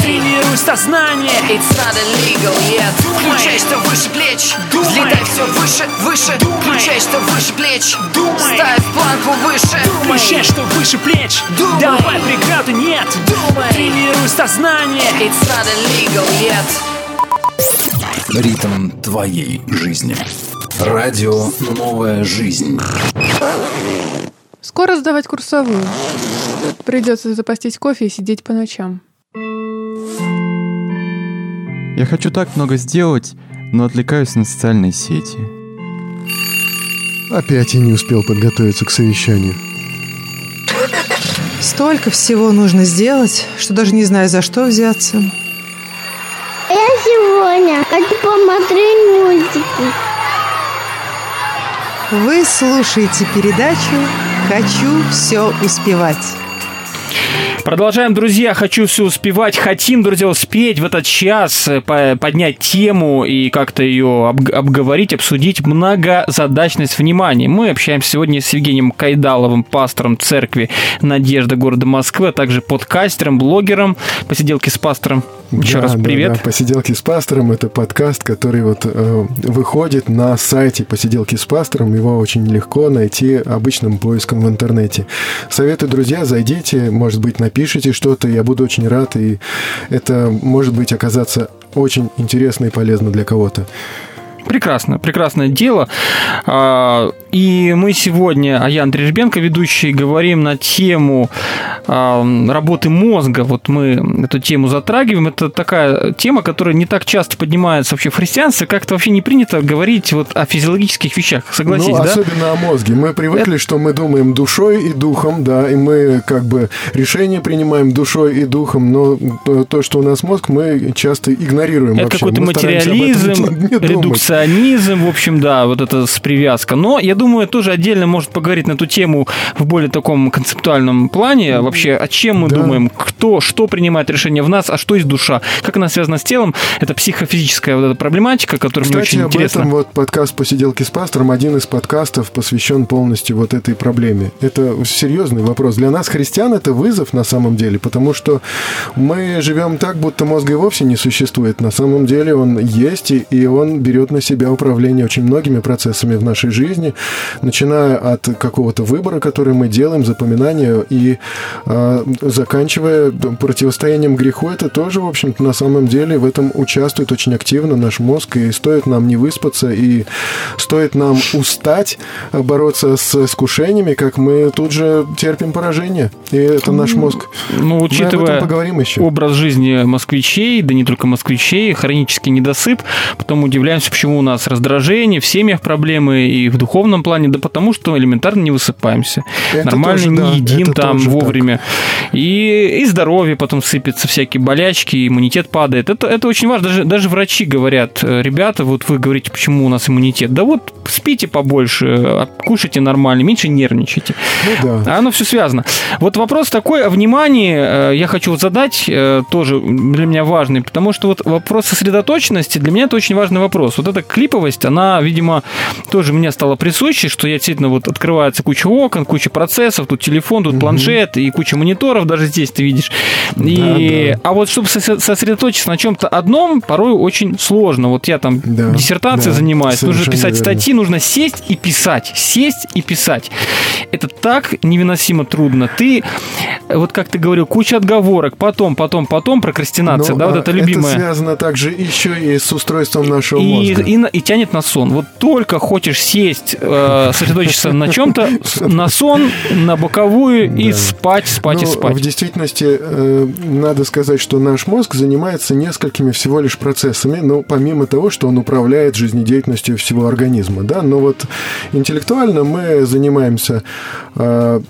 Тренируй сознание. It's not illegal yet Включай, что выше плеч. Взлетай все выше, выше. Включай, что выше плеч. Ставь планку выше. Включай, что выше плеч. Давай преграды нет. Тренируй сознание. It's not illegal yet. Ритм твоей жизни. Радио «Новая жизнь». Скоро сдавать курсовую. Придется запастись кофе и сидеть по ночам. Я хочу так много сделать, но отвлекаюсь на социальные сети. Опять я не успел подготовиться к совещанию. Столько всего нужно сделать, что даже не знаю, за что взяться. Я сегодня хочу посмотреть мультики. Вы слушаете передачу «Хочу все успевать». Продолжаем, друзья. Хочу все успевать. Хотим, друзья, успеть в этот час э, по- поднять тему и как-то ее об- обговорить, обсудить многозадачность внимания. Мы общаемся сегодня с Евгением Кайдаловым, пастором церкви Надежда города Москвы, а также подкастером, блогером. Посиделки с пастором. Еще Да, раз да, привет. да. «Посиделки с пастором» — это подкаст, который вот э, выходит на сайте «Посиделки с пастором». Его очень легко найти обычным поиском в интернете. Советую, друзья, зайдите, может быть, напишите что-то, я буду очень рад, и это может быть оказаться очень интересно и полезно для кого-то. Прекрасно, прекрасное дело. А, И мы сегодня, а я Андрей Ребенко, ведущий, говорим на тему а, работы мозга. Вот мы эту тему затрагиваем. Это такая тема, которая не так часто поднимается вообще в христианстве. Как-то вообще не принято говорить вот о физиологических вещах. Согласись, ну, да? особенно о мозге. Мы привыкли, что мы думаем душой и духом, да, и мы как бы решения принимаем душой и духом, но то, что у нас мозг, мы часто игнорируем Это какой-то материализм, не думать. редукционизм, в общем, да, вот это с привязка. Но я думаю, тоже отдельно может поговорить на эту тему в более таком концептуальном плане. Вообще, о чем мы Да. думаем, кто, что принимает решение в нас, а что есть душа, как она связана с телом. Это психофизическая вот эта проблематика, которая мне Кстати, очень об интересна. этом вот подкаст «Посиделки с пастором», один из подкастов посвящен полностью вот этой проблеме. Это серьезный вопрос. Для нас, христиан, это вызов на самом деле, потому что мы живем так, будто мозга и вовсе не существует. На самом деле он есть, и, и он берет на себя управление очень многими процессами в нашей жизни, начиная от какого-то выбора, который мы делаем, запоминания, и а, заканчивая противостоянием греху, это тоже, в общем-то, на самом деле в этом участвует очень активно наш мозг, и стоит нам не выспаться, и стоит нам устать бороться с искушениями, как мы тут же терпим поражение. И это наш мозг. Ну, Мы об учитывая поговорим еще. образ жизни москвичей, да не только москвичей, хронический недосып, потом удивляемся, почему у нас раздражение, в семьях проблемы и в духовном плане, да потому что элементарно не высыпаемся. Это Нормально тоже, не да, едим там так. вовремя. И, и здоровье потом сыпется, всякие болячки, иммунитет падает. Это, это очень важно. Даже, даже врачи говорят, ребята, вот вы говорите, почему у нас иммунитет. Да вот спите побольше, а кушайте нормально, меньше нервничайте. Ну да. А оно все связано. Вот вопрос такой о внимании э, я хочу задать, э, тоже для меня важный, потому что вот вопрос сосредоточенности для меня это очень важный вопрос. Вот эта клиповость, она, видимо, тоже мне стала присущей, что я действительно вот открывается куча окон, куча процессов, тут телефон, тут планшет и куча мониторов, даже здесь ты видишь. И, Да, А вот чтобы сосредо- сосредоточиться на чем-то одном, порой очень сложно. Вот я там Да, диссертацией да, занимаюсь, нужно писать верно. статьи, нужно сесть и писать, сесть и писать. Это так невыносимо трудно. Ты, э, вот как ты говорил, куча отговорок, потом, потом, потом, прокрастинация, Ну, да, вот а это любимое. Это связано также еще и с устройством нашего И, мозга. и, на- и тянет на сон. Вот только хочешь сесть, э, сосредоточиться на чем-то, на сон, на боковую и спать, спать и Ну, спать. В действительности, э, надо сказать, что наш мозг занимается несколькими всего лишь процессами, ну, помимо того, что он управляет жизнедеятельностью всего организма, да, но вот интеллектуально мы занимаемся э,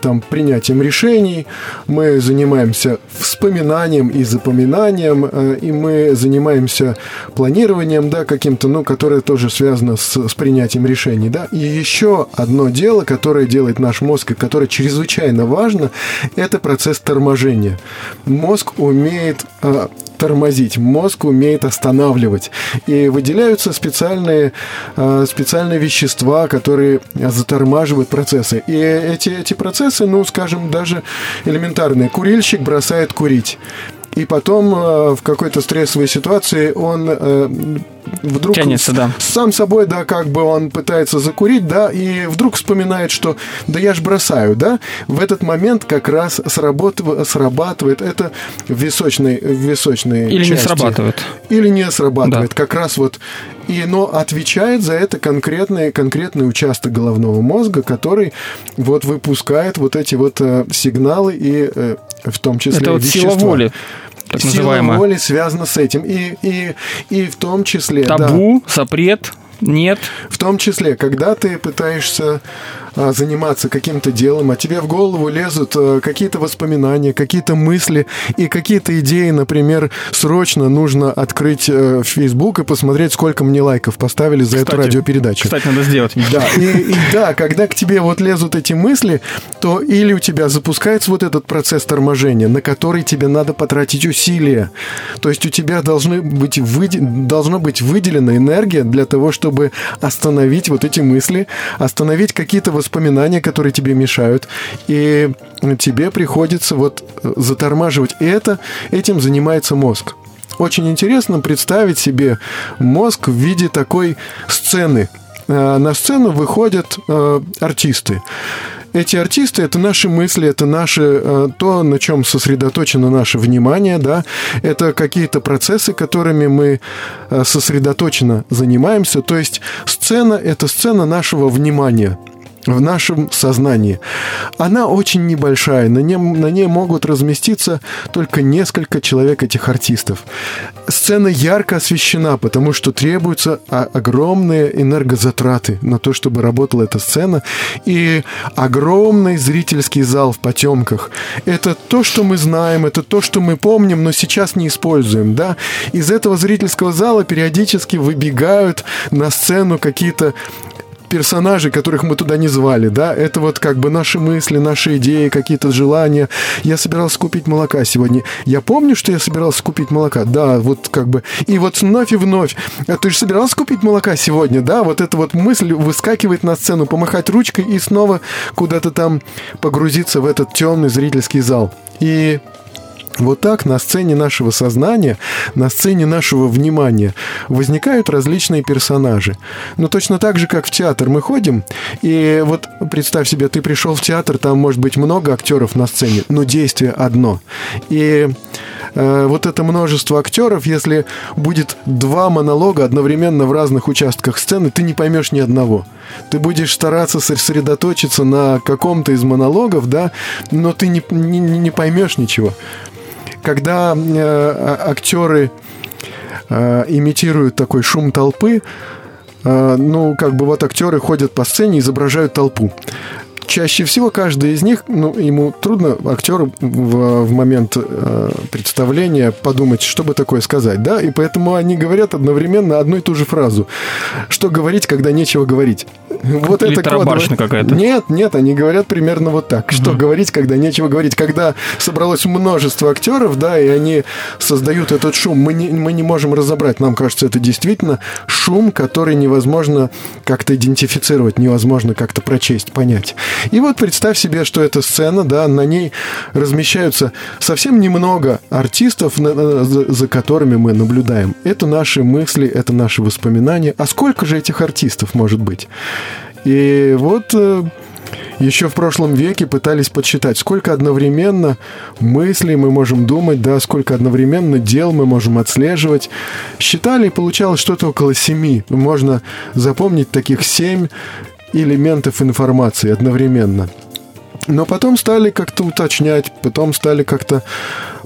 там принятием решений, мы занимаемся вспоминанием и запоминанием, э, и мы занимаемся планированием, да, каким-то, ну, которое тоже связано с, с принятием решений, да, и еще одно дело, которое делает наш мозг и которое чрезвычайно важно, это процесс торможения. Мозг умеет э, тормозить, мозг умеет останавливать. И выделяются специальные, э, специальные вещества, которые затормаживают процессы. И эти, эти процессы, ну, скажем, даже элементарные. Курильщик бросает курить. И потом э, в какой-то стрессовой ситуации он э, вдруг Тянется, да. сам собой, да, как бы он пытается закурить, да, и вдруг вспоминает, что да я ж бросаю, да, в этот момент как раз сработав- срабатывает это в височной, в височной Или не части. срабатывает. Или не срабатывает, как раз вот. И, но отвечает за это конкретный, конкретный участок головного мозга, который вот выпускает вот эти вот э, сигналы и э, в том числе Это вот вещества. сила воли, так Сила называемая. воли связана с этим. И, и, и в том числе... да, Табу, запрет, нет. в том числе, когда ты пытаешься заниматься каким-то делом, а тебе в голову лезут а, какие-то воспоминания, какие-то мысли и какие-то идеи, например, срочно нужно открыть э, Facebook и посмотреть, сколько мне лайков поставили за эту Кстати, радиопередачу. Кстати, надо сделать. Да, и, и да, когда к тебе вот лезут эти мысли, то или у тебя запускается вот этот процесс торможения, на который тебе надо потратить усилия. То есть у тебя должны быть выде- должна быть выделена энергия для того, чтобы остановить вот эти мысли, остановить какие-то воспоминания, которые тебе мешают. И тебе приходится вот э, затормаживать это, этим занимается мозг. Очень интересно представить себе мозг в виде такой сцены. Э, На сцену выходят э, артисты. Эти артисты это наши мысли, это наши то, на чем сосредоточено наше внимание, да, это какие-то процессы, которыми мы сосредоточенно занимаемся. То есть сцена это сцена нашего внимания в нашем сознании. Она очень небольшая, на, нем, на ней могут разместиться только несколько человек этих артистов. Сцена ярко освещена, потому что требуются огромные энергозатраты на то, чтобы работала эта сцена, и огромный зрительский зал в потемках. Это то, что мы знаем, это то, что мы помним, но сейчас не используем, да. Из этого зрительского зала периодически выбегают на сцену какие-то персонажей, которых мы туда не звали, да, это вот как бы наши мысли, наши идеи, какие-то желания. Я собирался купить молока сегодня. Я помню, что я собирался купить молока, да, вот как бы. И вот вновь и вновь. А ты же собирался купить молока сегодня, да? Вот эта вот мысль выскакивает на сцену, помахать ручкой и снова куда-то там погрузиться в этот темный зрительский зал. И вот так на сцене нашего сознания, на сцене нашего внимания возникают различные персонажи. Но точно так же, как в театр мы ходим, и вот представь себе, ты пришел в театр, там может быть много актеров на сцене, но действие одно. И э, вот это множество актеров, если будет два монолога одновременно в разных участках сцены, ты не поймешь ни одного. Ты будешь стараться сосредоточиться на каком-то из монологов, да, но ты не, не, не поймешь ничего когда э, а- актеры э, имитируют такой шум толпы, э, ну, как бы вот актеры ходят по сцене, изображают толпу. Чаще всего каждый из них, ну, ему трудно актеру в, в момент э, представления подумать, что бы такое сказать, да, и поэтому они говорят одновременно одну и ту же фразу. Что говорить, когда нечего говорить? Вот Или это кодовое- какая-то. Нет, нет, они говорят примерно вот так. Что говорить, когда нечего говорить? Когда собралось множество актеров, да, и они создают этот шум, мы не, мы не можем разобрать. Нам кажется, это действительно шум, который невозможно как-то идентифицировать, невозможно как-то прочесть, понять. И вот представь себе, что эта сцена, да, на ней размещаются совсем немного артистов, за которыми мы наблюдаем. Это наши мысли, это наши воспоминания. А сколько же этих артистов может быть? И вот э, еще в прошлом веке пытались подсчитать, сколько одновременно мыслей мы можем думать, да, сколько одновременно дел мы можем отслеживать. Считали, и получалось что-то около семи. Можно запомнить таких семь элементов информации одновременно. Но потом стали как-то уточнять, потом стали как-то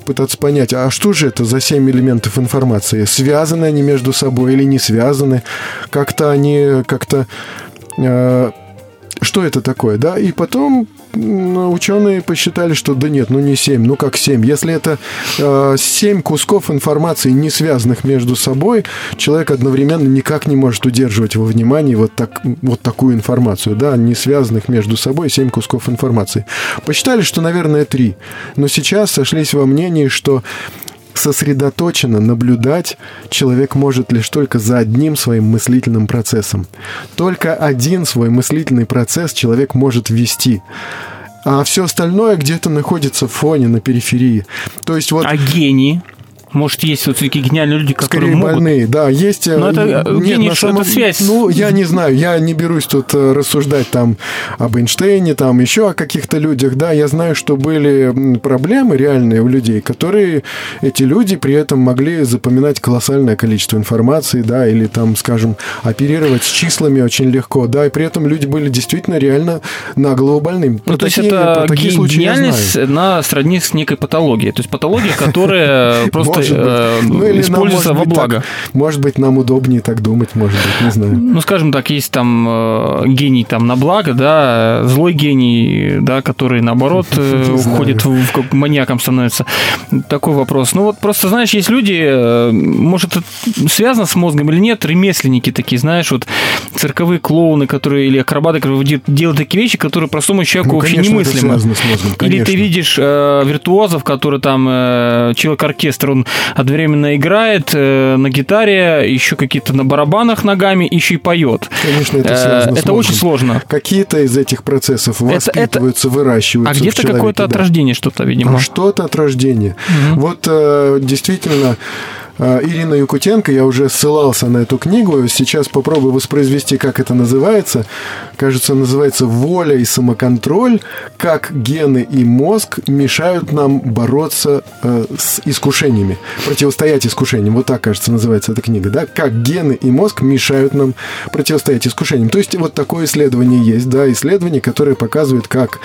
пытаться понять, а что же это за семь элементов информации? Связаны они между собой или не связаны? Как-то они как-то э, что это такое, да? И потом ученые посчитали, что да нет, ну не 7, ну как 7. Если это э, 7 кусков информации, не связанных между собой, человек одновременно никак не может удерживать во внимании вот, так, вот такую информацию, да, не связанных между собой 7 кусков информации. Посчитали, что, наверное, 3. Но сейчас сошлись во мнении, что сосредоточенно наблюдать человек может лишь только за одним своим мыслительным процессом. Только один свой мыслительный процесс человек может вести. А все остальное где-то находится в фоне, на периферии. То есть вот... А гении? Может, есть вот такие гениальные люди, которые Скорее могут... больные, да, есть... э, Но это, э, нет, гений, на что это связь. Ну, я не знаю, я не берусь тут э, рассуждать там об Эйнштейне, там еще о каких-то людях, да, я знаю, что были проблемы реальные у людей, которые, эти люди при этом могли запоминать колоссальное количество информации, да, или там, скажем, оперировать с числами очень легко, да, и при этом люди были действительно реально на голову больными. Ну, Про то есть это гениальность на сродни с некой патологией. То есть патология, которая *laughs* просто Может быть. э, Ну, или нам, используется может во быть, благо. так- может быть, нам удобнее так думать, может быть, не знаю. Ну, скажем так, есть там э, гений там на благо, да, злой гений, да, который наоборот *laughs* э, уходит в, в маньяком становится. Такой вопрос. Ну вот просто, знаешь, есть люди, э, может, это связано с мозгом или нет, ремесленники такие, знаешь, вот цирковые клоуны, которые или акробаты, которые де- делают такие вещи, которые простому человеку Ну, вообще немыслимы. Или ты видишь э, виртуозов, которые там э, человек-оркестр, он одновременно играет э, на гитаре, еще какие-то на барабанах ногами, еще и поет. Конечно, это Э, связано с это очень мозгом. сложно. Какие-то из этих процессов Это- воспитываются, выращиваются А где-то какое-то от да. рождения что-то, видимо. Ну, Что-то от рождения. Вот э, действительно э, Ирина Якутенко, я уже ссылался на эту книгу, сейчас попробую воспроизвести, как это называется. Кажется, называется «Воля и самоконтроль. Как гены и мозг мешают нам бороться э, с искушениями, противостоять искушениям». Вот так, кажется, называется эта книга, да? «Как гены и мозг мешают нам противостоять искушениям». То есть вот такое исследование есть, да, исследование, которое показывает, как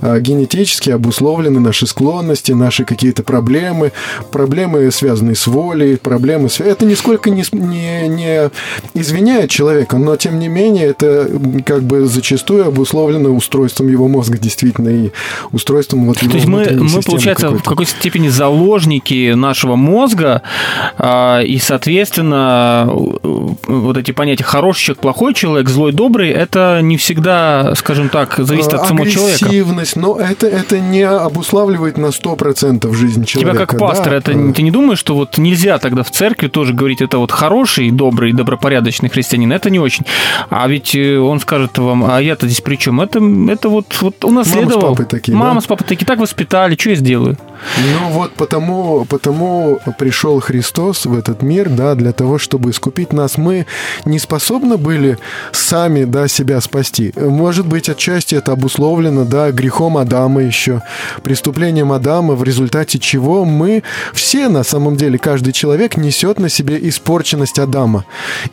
э, генетически обусловлены наши склонности, наши какие-то проблемы, проблемы, связанные с волей, проблемы. Это нисколько не, не, не извиняет человека, но тем не менее это как бы зачастую обусловлено устройством его мозга действительно и устройством вот его То есть мы, мы получается, в какой-то. какой-то степени заложники нашего мозга, а, и, соответственно, вот эти понятия хороший человек, плохой человек, злой, добрый, это не всегда, скажем так, зависит от самого человека. Агрессивность, но это, это не обуславливает на 100% жизнь Тебя человека. как пастора, да. это ты не думаешь, что вот нельзя тогда в церкви тоже говорить, это вот хороший, добрый, добропорядочный христианин, это не очень. А ведь э, он скажет вам, а я-то здесь при чем? Это, это вот, вот унаследовал. Мама с папой такие, Мама да? с папой такие, так воспитали, что я сделаю? Ну вот потому, потому пришел Христос в этот мир, да, для того, чтобы искупить нас. Мы не способны были сами, да, себя спасти. Может быть, отчасти это обусловлено, да, грехом Адама еще, преступлением Адама, в результате чего мы все, на самом деле, каждый человек несет на себе испорченность Адама.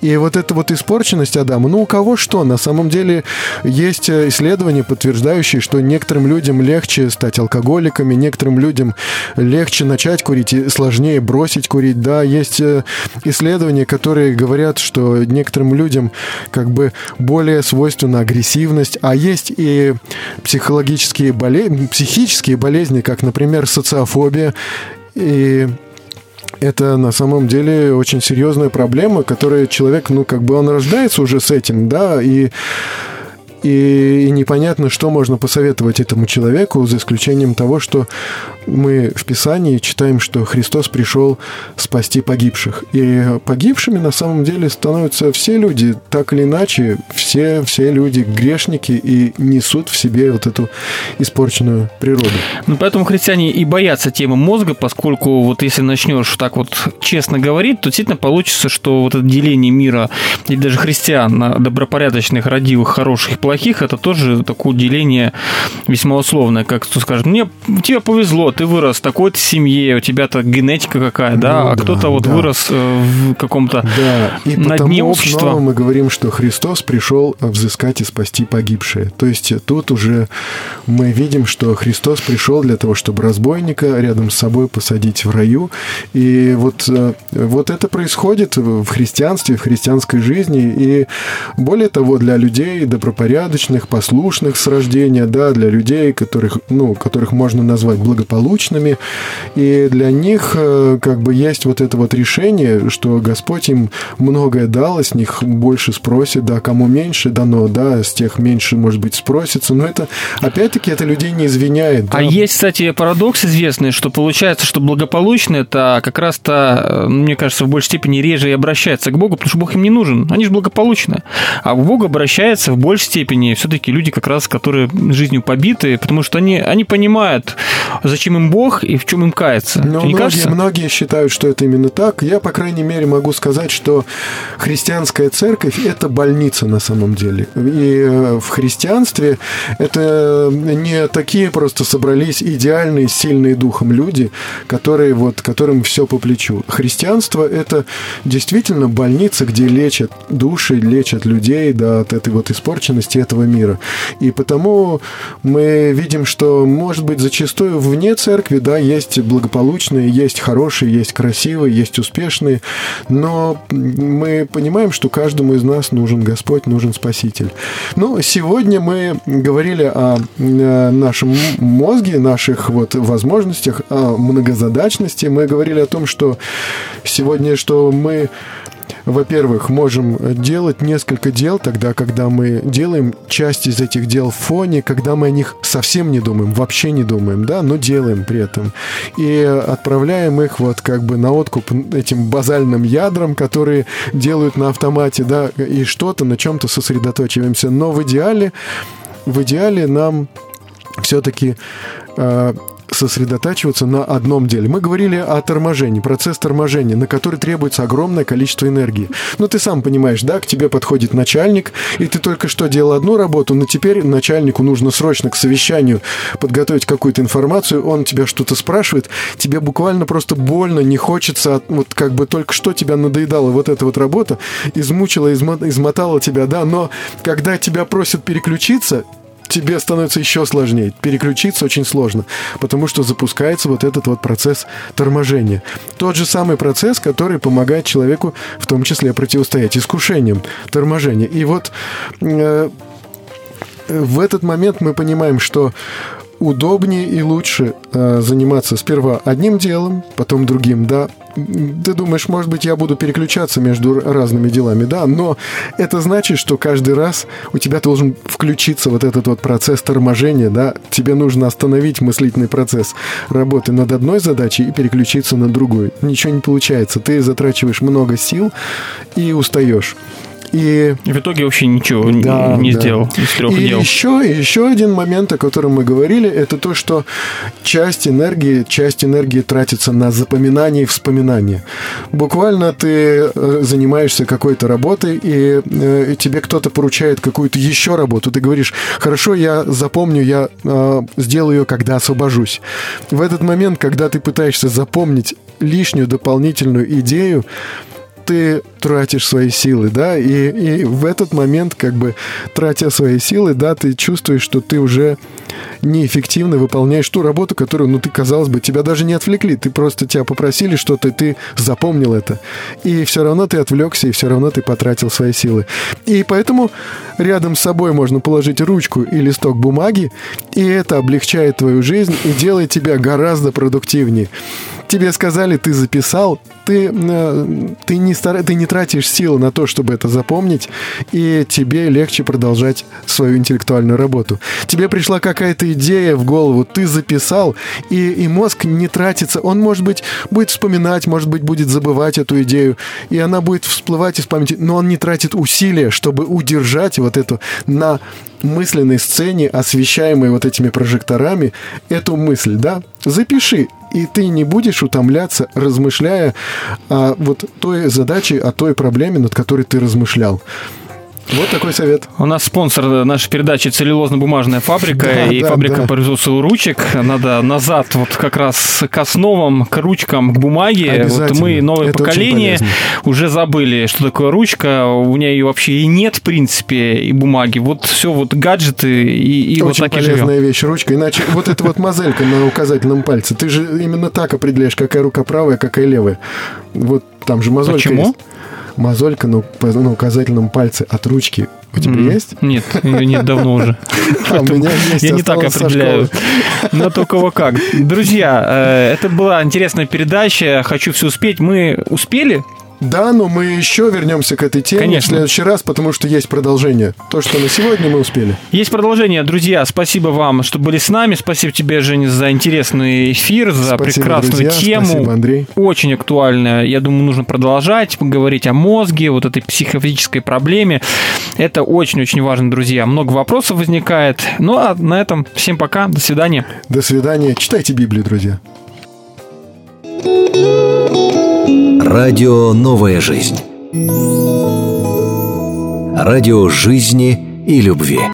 И вот эта вот испорченность Адама, ну у кого что, на самом деле есть э, исследования, подтверждающие, что некоторым людям легче стать алкоголиками, некоторым людям легче начать курить и сложнее бросить курить. Да, есть э, исследования, которые говорят, что некоторым людям как бы более свойственна агрессивность, а есть и психологические болезни, психические болезни, как, например, социофобия и это на самом деле очень серьезная проблема, которая человек, ну, как бы он рождается уже с этим, да, и и, и непонятно, что можно посоветовать этому человеку, за исключением того, что мы в Писании читаем, что Христос пришел спасти погибших. И погибшими на самом деле становятся все люди, так или иначе, все, все люди грешники и несут в себе вот эту испорченную природу. Ну, поэтому христиане и боятся темы мозга, поскольку вот если начнешь так вот честно говорить, то действительно получится, что вот это деление мира или даже христиан на добропорядочных, родивых, хороших плохих, это тоже такое деление весьма условное, как кто скажет, мне тебе повезло, ты вырос в такой-то семье, у тебя-то генетика какая, да, Ну а да, кто-то вот да. вырос э, в каком-то Да, и на дне общества. снова мы говорим, что Христос пришел взыскать и спасти погибшие. То есть тут уже мы видим, что Христос пришел для того, чтобы разбойника рядом с собой посадить в раю. И вот, э, вот это происходит в христианстве, в христианской жизни. И более того, для людей добропорядочных, послушных с рождения, да, для людей, которых, ну, которых можно назвать благополучными, и для них э, как бы есть вот это вот решение, что Господь им многое дал, а с них больше спросит, да, кому меньше дано, да, с тех меньше, может быть, спросится, но это, опять-таки, это людей не извиняет. А да. есть, кстати, парадокс известный, что получается, что благополучные это как раз-то, э, мне кажется, в большей степени реже и обращаются к Богу, потому что Бог им не нужен. Они же благополучные. А к Богу обращаются в большей степени все-таки люди, как раз, которые жизнью побиты, потому что они, они понимают, зачем им Бог и в чем им каяться. Но Тебе многие, кажется? многие считают, что это именно так. Я, по крайней мере, могу сказать, что христианская церковь – это больница на самом деле. И э, в христианстве это не такие просто собрались идеальные, сильные духом люди, которые вот, которым все по плечу. Христианство – это действительно больница, где лечат души, лечат людей да, от этой вот испорченности этого мира. И потому мы видим, что, может быть, зачастую вне церкви, да, есть благополучные, есть хорошие, есть красивые, есть успешные, но мы понимаем, что каждому из нас нужен Господь, нужен Спаситель. Но сегодня мы говорили о э, нашем мозге, наших вот возможностях, о многозадачности. Мы говорили о том, что сегодня, что мы во-первых, можем делать несколько дел тогда, когда мы делаем часть из этих дел в фоне, когда мы о них совсем не думаем, вообще не думаем, да, но делаем при этом. И отправляем их вот как бы на откуп этим базальным ядрам, которые делают на автомате, да, и что-то, на чем-то сосредоточиваемся. Но в идеале, в идеале нам все-таки э, сосредотачиваться на одном деле. Мы говорили о торможении, процесс торможения, на который требуется огромное количество энергии. Ну, ты сам понимаешь, да, к тебе подходит начальник, и ты только что делал одну работу, но теперь начальнику нужно срочно к совещанию подготовить какую-то информацию, он тебя что-то спрашивает, тебе буквально просто больно, не хочется, от- вот как бы только что тебя надоедала вот эта вот работа, измучила, измо- измотала тебя, да, но когда тебя просят переключиться, тебе становится еще сложнее. Переключиться очень сложно, потому что запускается вот этот вот процесс торможения. Тот же самый процесс, который помогает человеку в том числе противостоять искушениям торможения. И вот э, в этот момент мы понимаем, что удобнее и лучше э, заниматься сперва одним делом, потом другим, да. Ты думаешь, может быть, я буду переключаться между разными делами, да, но это значит, что каждый раз у тебя должен включиться вот этот вот процесс торможения, да, тебе нужно остановить мыслительный процесс работы над одной задачей и переключиться на другую. Ничего не получается, ты затрачиваешь много сил и устаешь. И И в итоге вообще ничего не- да, не да. сделал из трех и дел. Еще, еще один момент, о котором мы говорили, это то, что часть энергии, часть энергии тратится на запоминание и вспоминание. Буквально ты э, занимаешься какой-то работой, и, э, и тебе кто-то поручает какую-то еще работу. Ты говоришь, хорошо, я запомню, я э, сделаю ее, когда освобожусь. В этот момент, когда ты пытаешься запомнить лишнюю дополнительную идею, ты тратишь свои силы, да, и, и в этот момент, как бы, тратя свои силы, да, ты чувствуешь, что ты уже неэффективно выполняешь ту работу, которую, ну, ты, казалось бы, тебя даже не отвлекли, ты просто тебя попросили что-то, ты запомнил это. И все равно ты отвлекся, и все равно ты потратил свои силы. И поэтому рядом с собой можно положить ручку и листок бумаги, и это облегчает твою жизнь и делает тебя гораздо продуктивнее. Тебе сказали, ты записал, ты, э, ты, не стар... ты не тратишь силы на то, чтобы это запомнить, и тебе легче продолжать свою интеллектуальную работу. Тебе пришла какая-то идея в голову, ты записал, и, и мозг не тратится. Он, может быть, будет вспоминать, может быть, будет забывать эту идею, и она будет всплывать из памяти, но он не тратит усилия, чтобы удержать вот эту на мысленной сцене, освещаемой вот этими прожекторами, эту мысль, да? Запиши, и ты не будешь утомляться, размышляя о вот той задаче, о той проблеме, над которой ты размышлял. Вот такой совет. У нас спонсор нашей передачи целлюлозно-бумажная фабрика Да, и да, фабрика да. по производству ручек. Надо назад вот как раз к основам, к ручкам, к бумаге. Вот мы, новое Это поколение, уже забыли, что такое ручка. У меня ее вообще и нет, в принципе, и бумаги. Вот все вот гаджеты и, и вот Очень так и живем. полезная вещь, ручка. Иначе вот эта вот мозелька на указательном пальце, ты же именно так определяешь, какая рука правая, какая левая. Вот там же мозолька Почему? есть. Мозолька на, на указательном пальце от ручки у тебя М, есть? Нет, ее нет давно уже. *laughs* А у меня есть, Я не так определяю. Но только кого как. Друзья, э, это была интересная передача. Хочу все успеть. Мы успели? Да, но мы еще вернемся к этой теме Конечно. в следующий раз, потому что есть продолжение. То, что на сегодня мы успели. Есть продолжение, друзья. Спасибо вам, что были с нами. Спасибо тебе, Женя, за интересный эфир, за Спасибо, прекрасную друзья. тему. Спасибо, Андрей. Очень актуально. Я думаю, нужно продолжать говорить о мозге, вот этой психофизической проблеме. Это очень-очень важно, друзья. Много вопросов возникает. Ну, а на этом всем пока. До свидания. До свидания. Читайте Библию, друзья. Радио «Новая жизнь». Радио жизни и любви.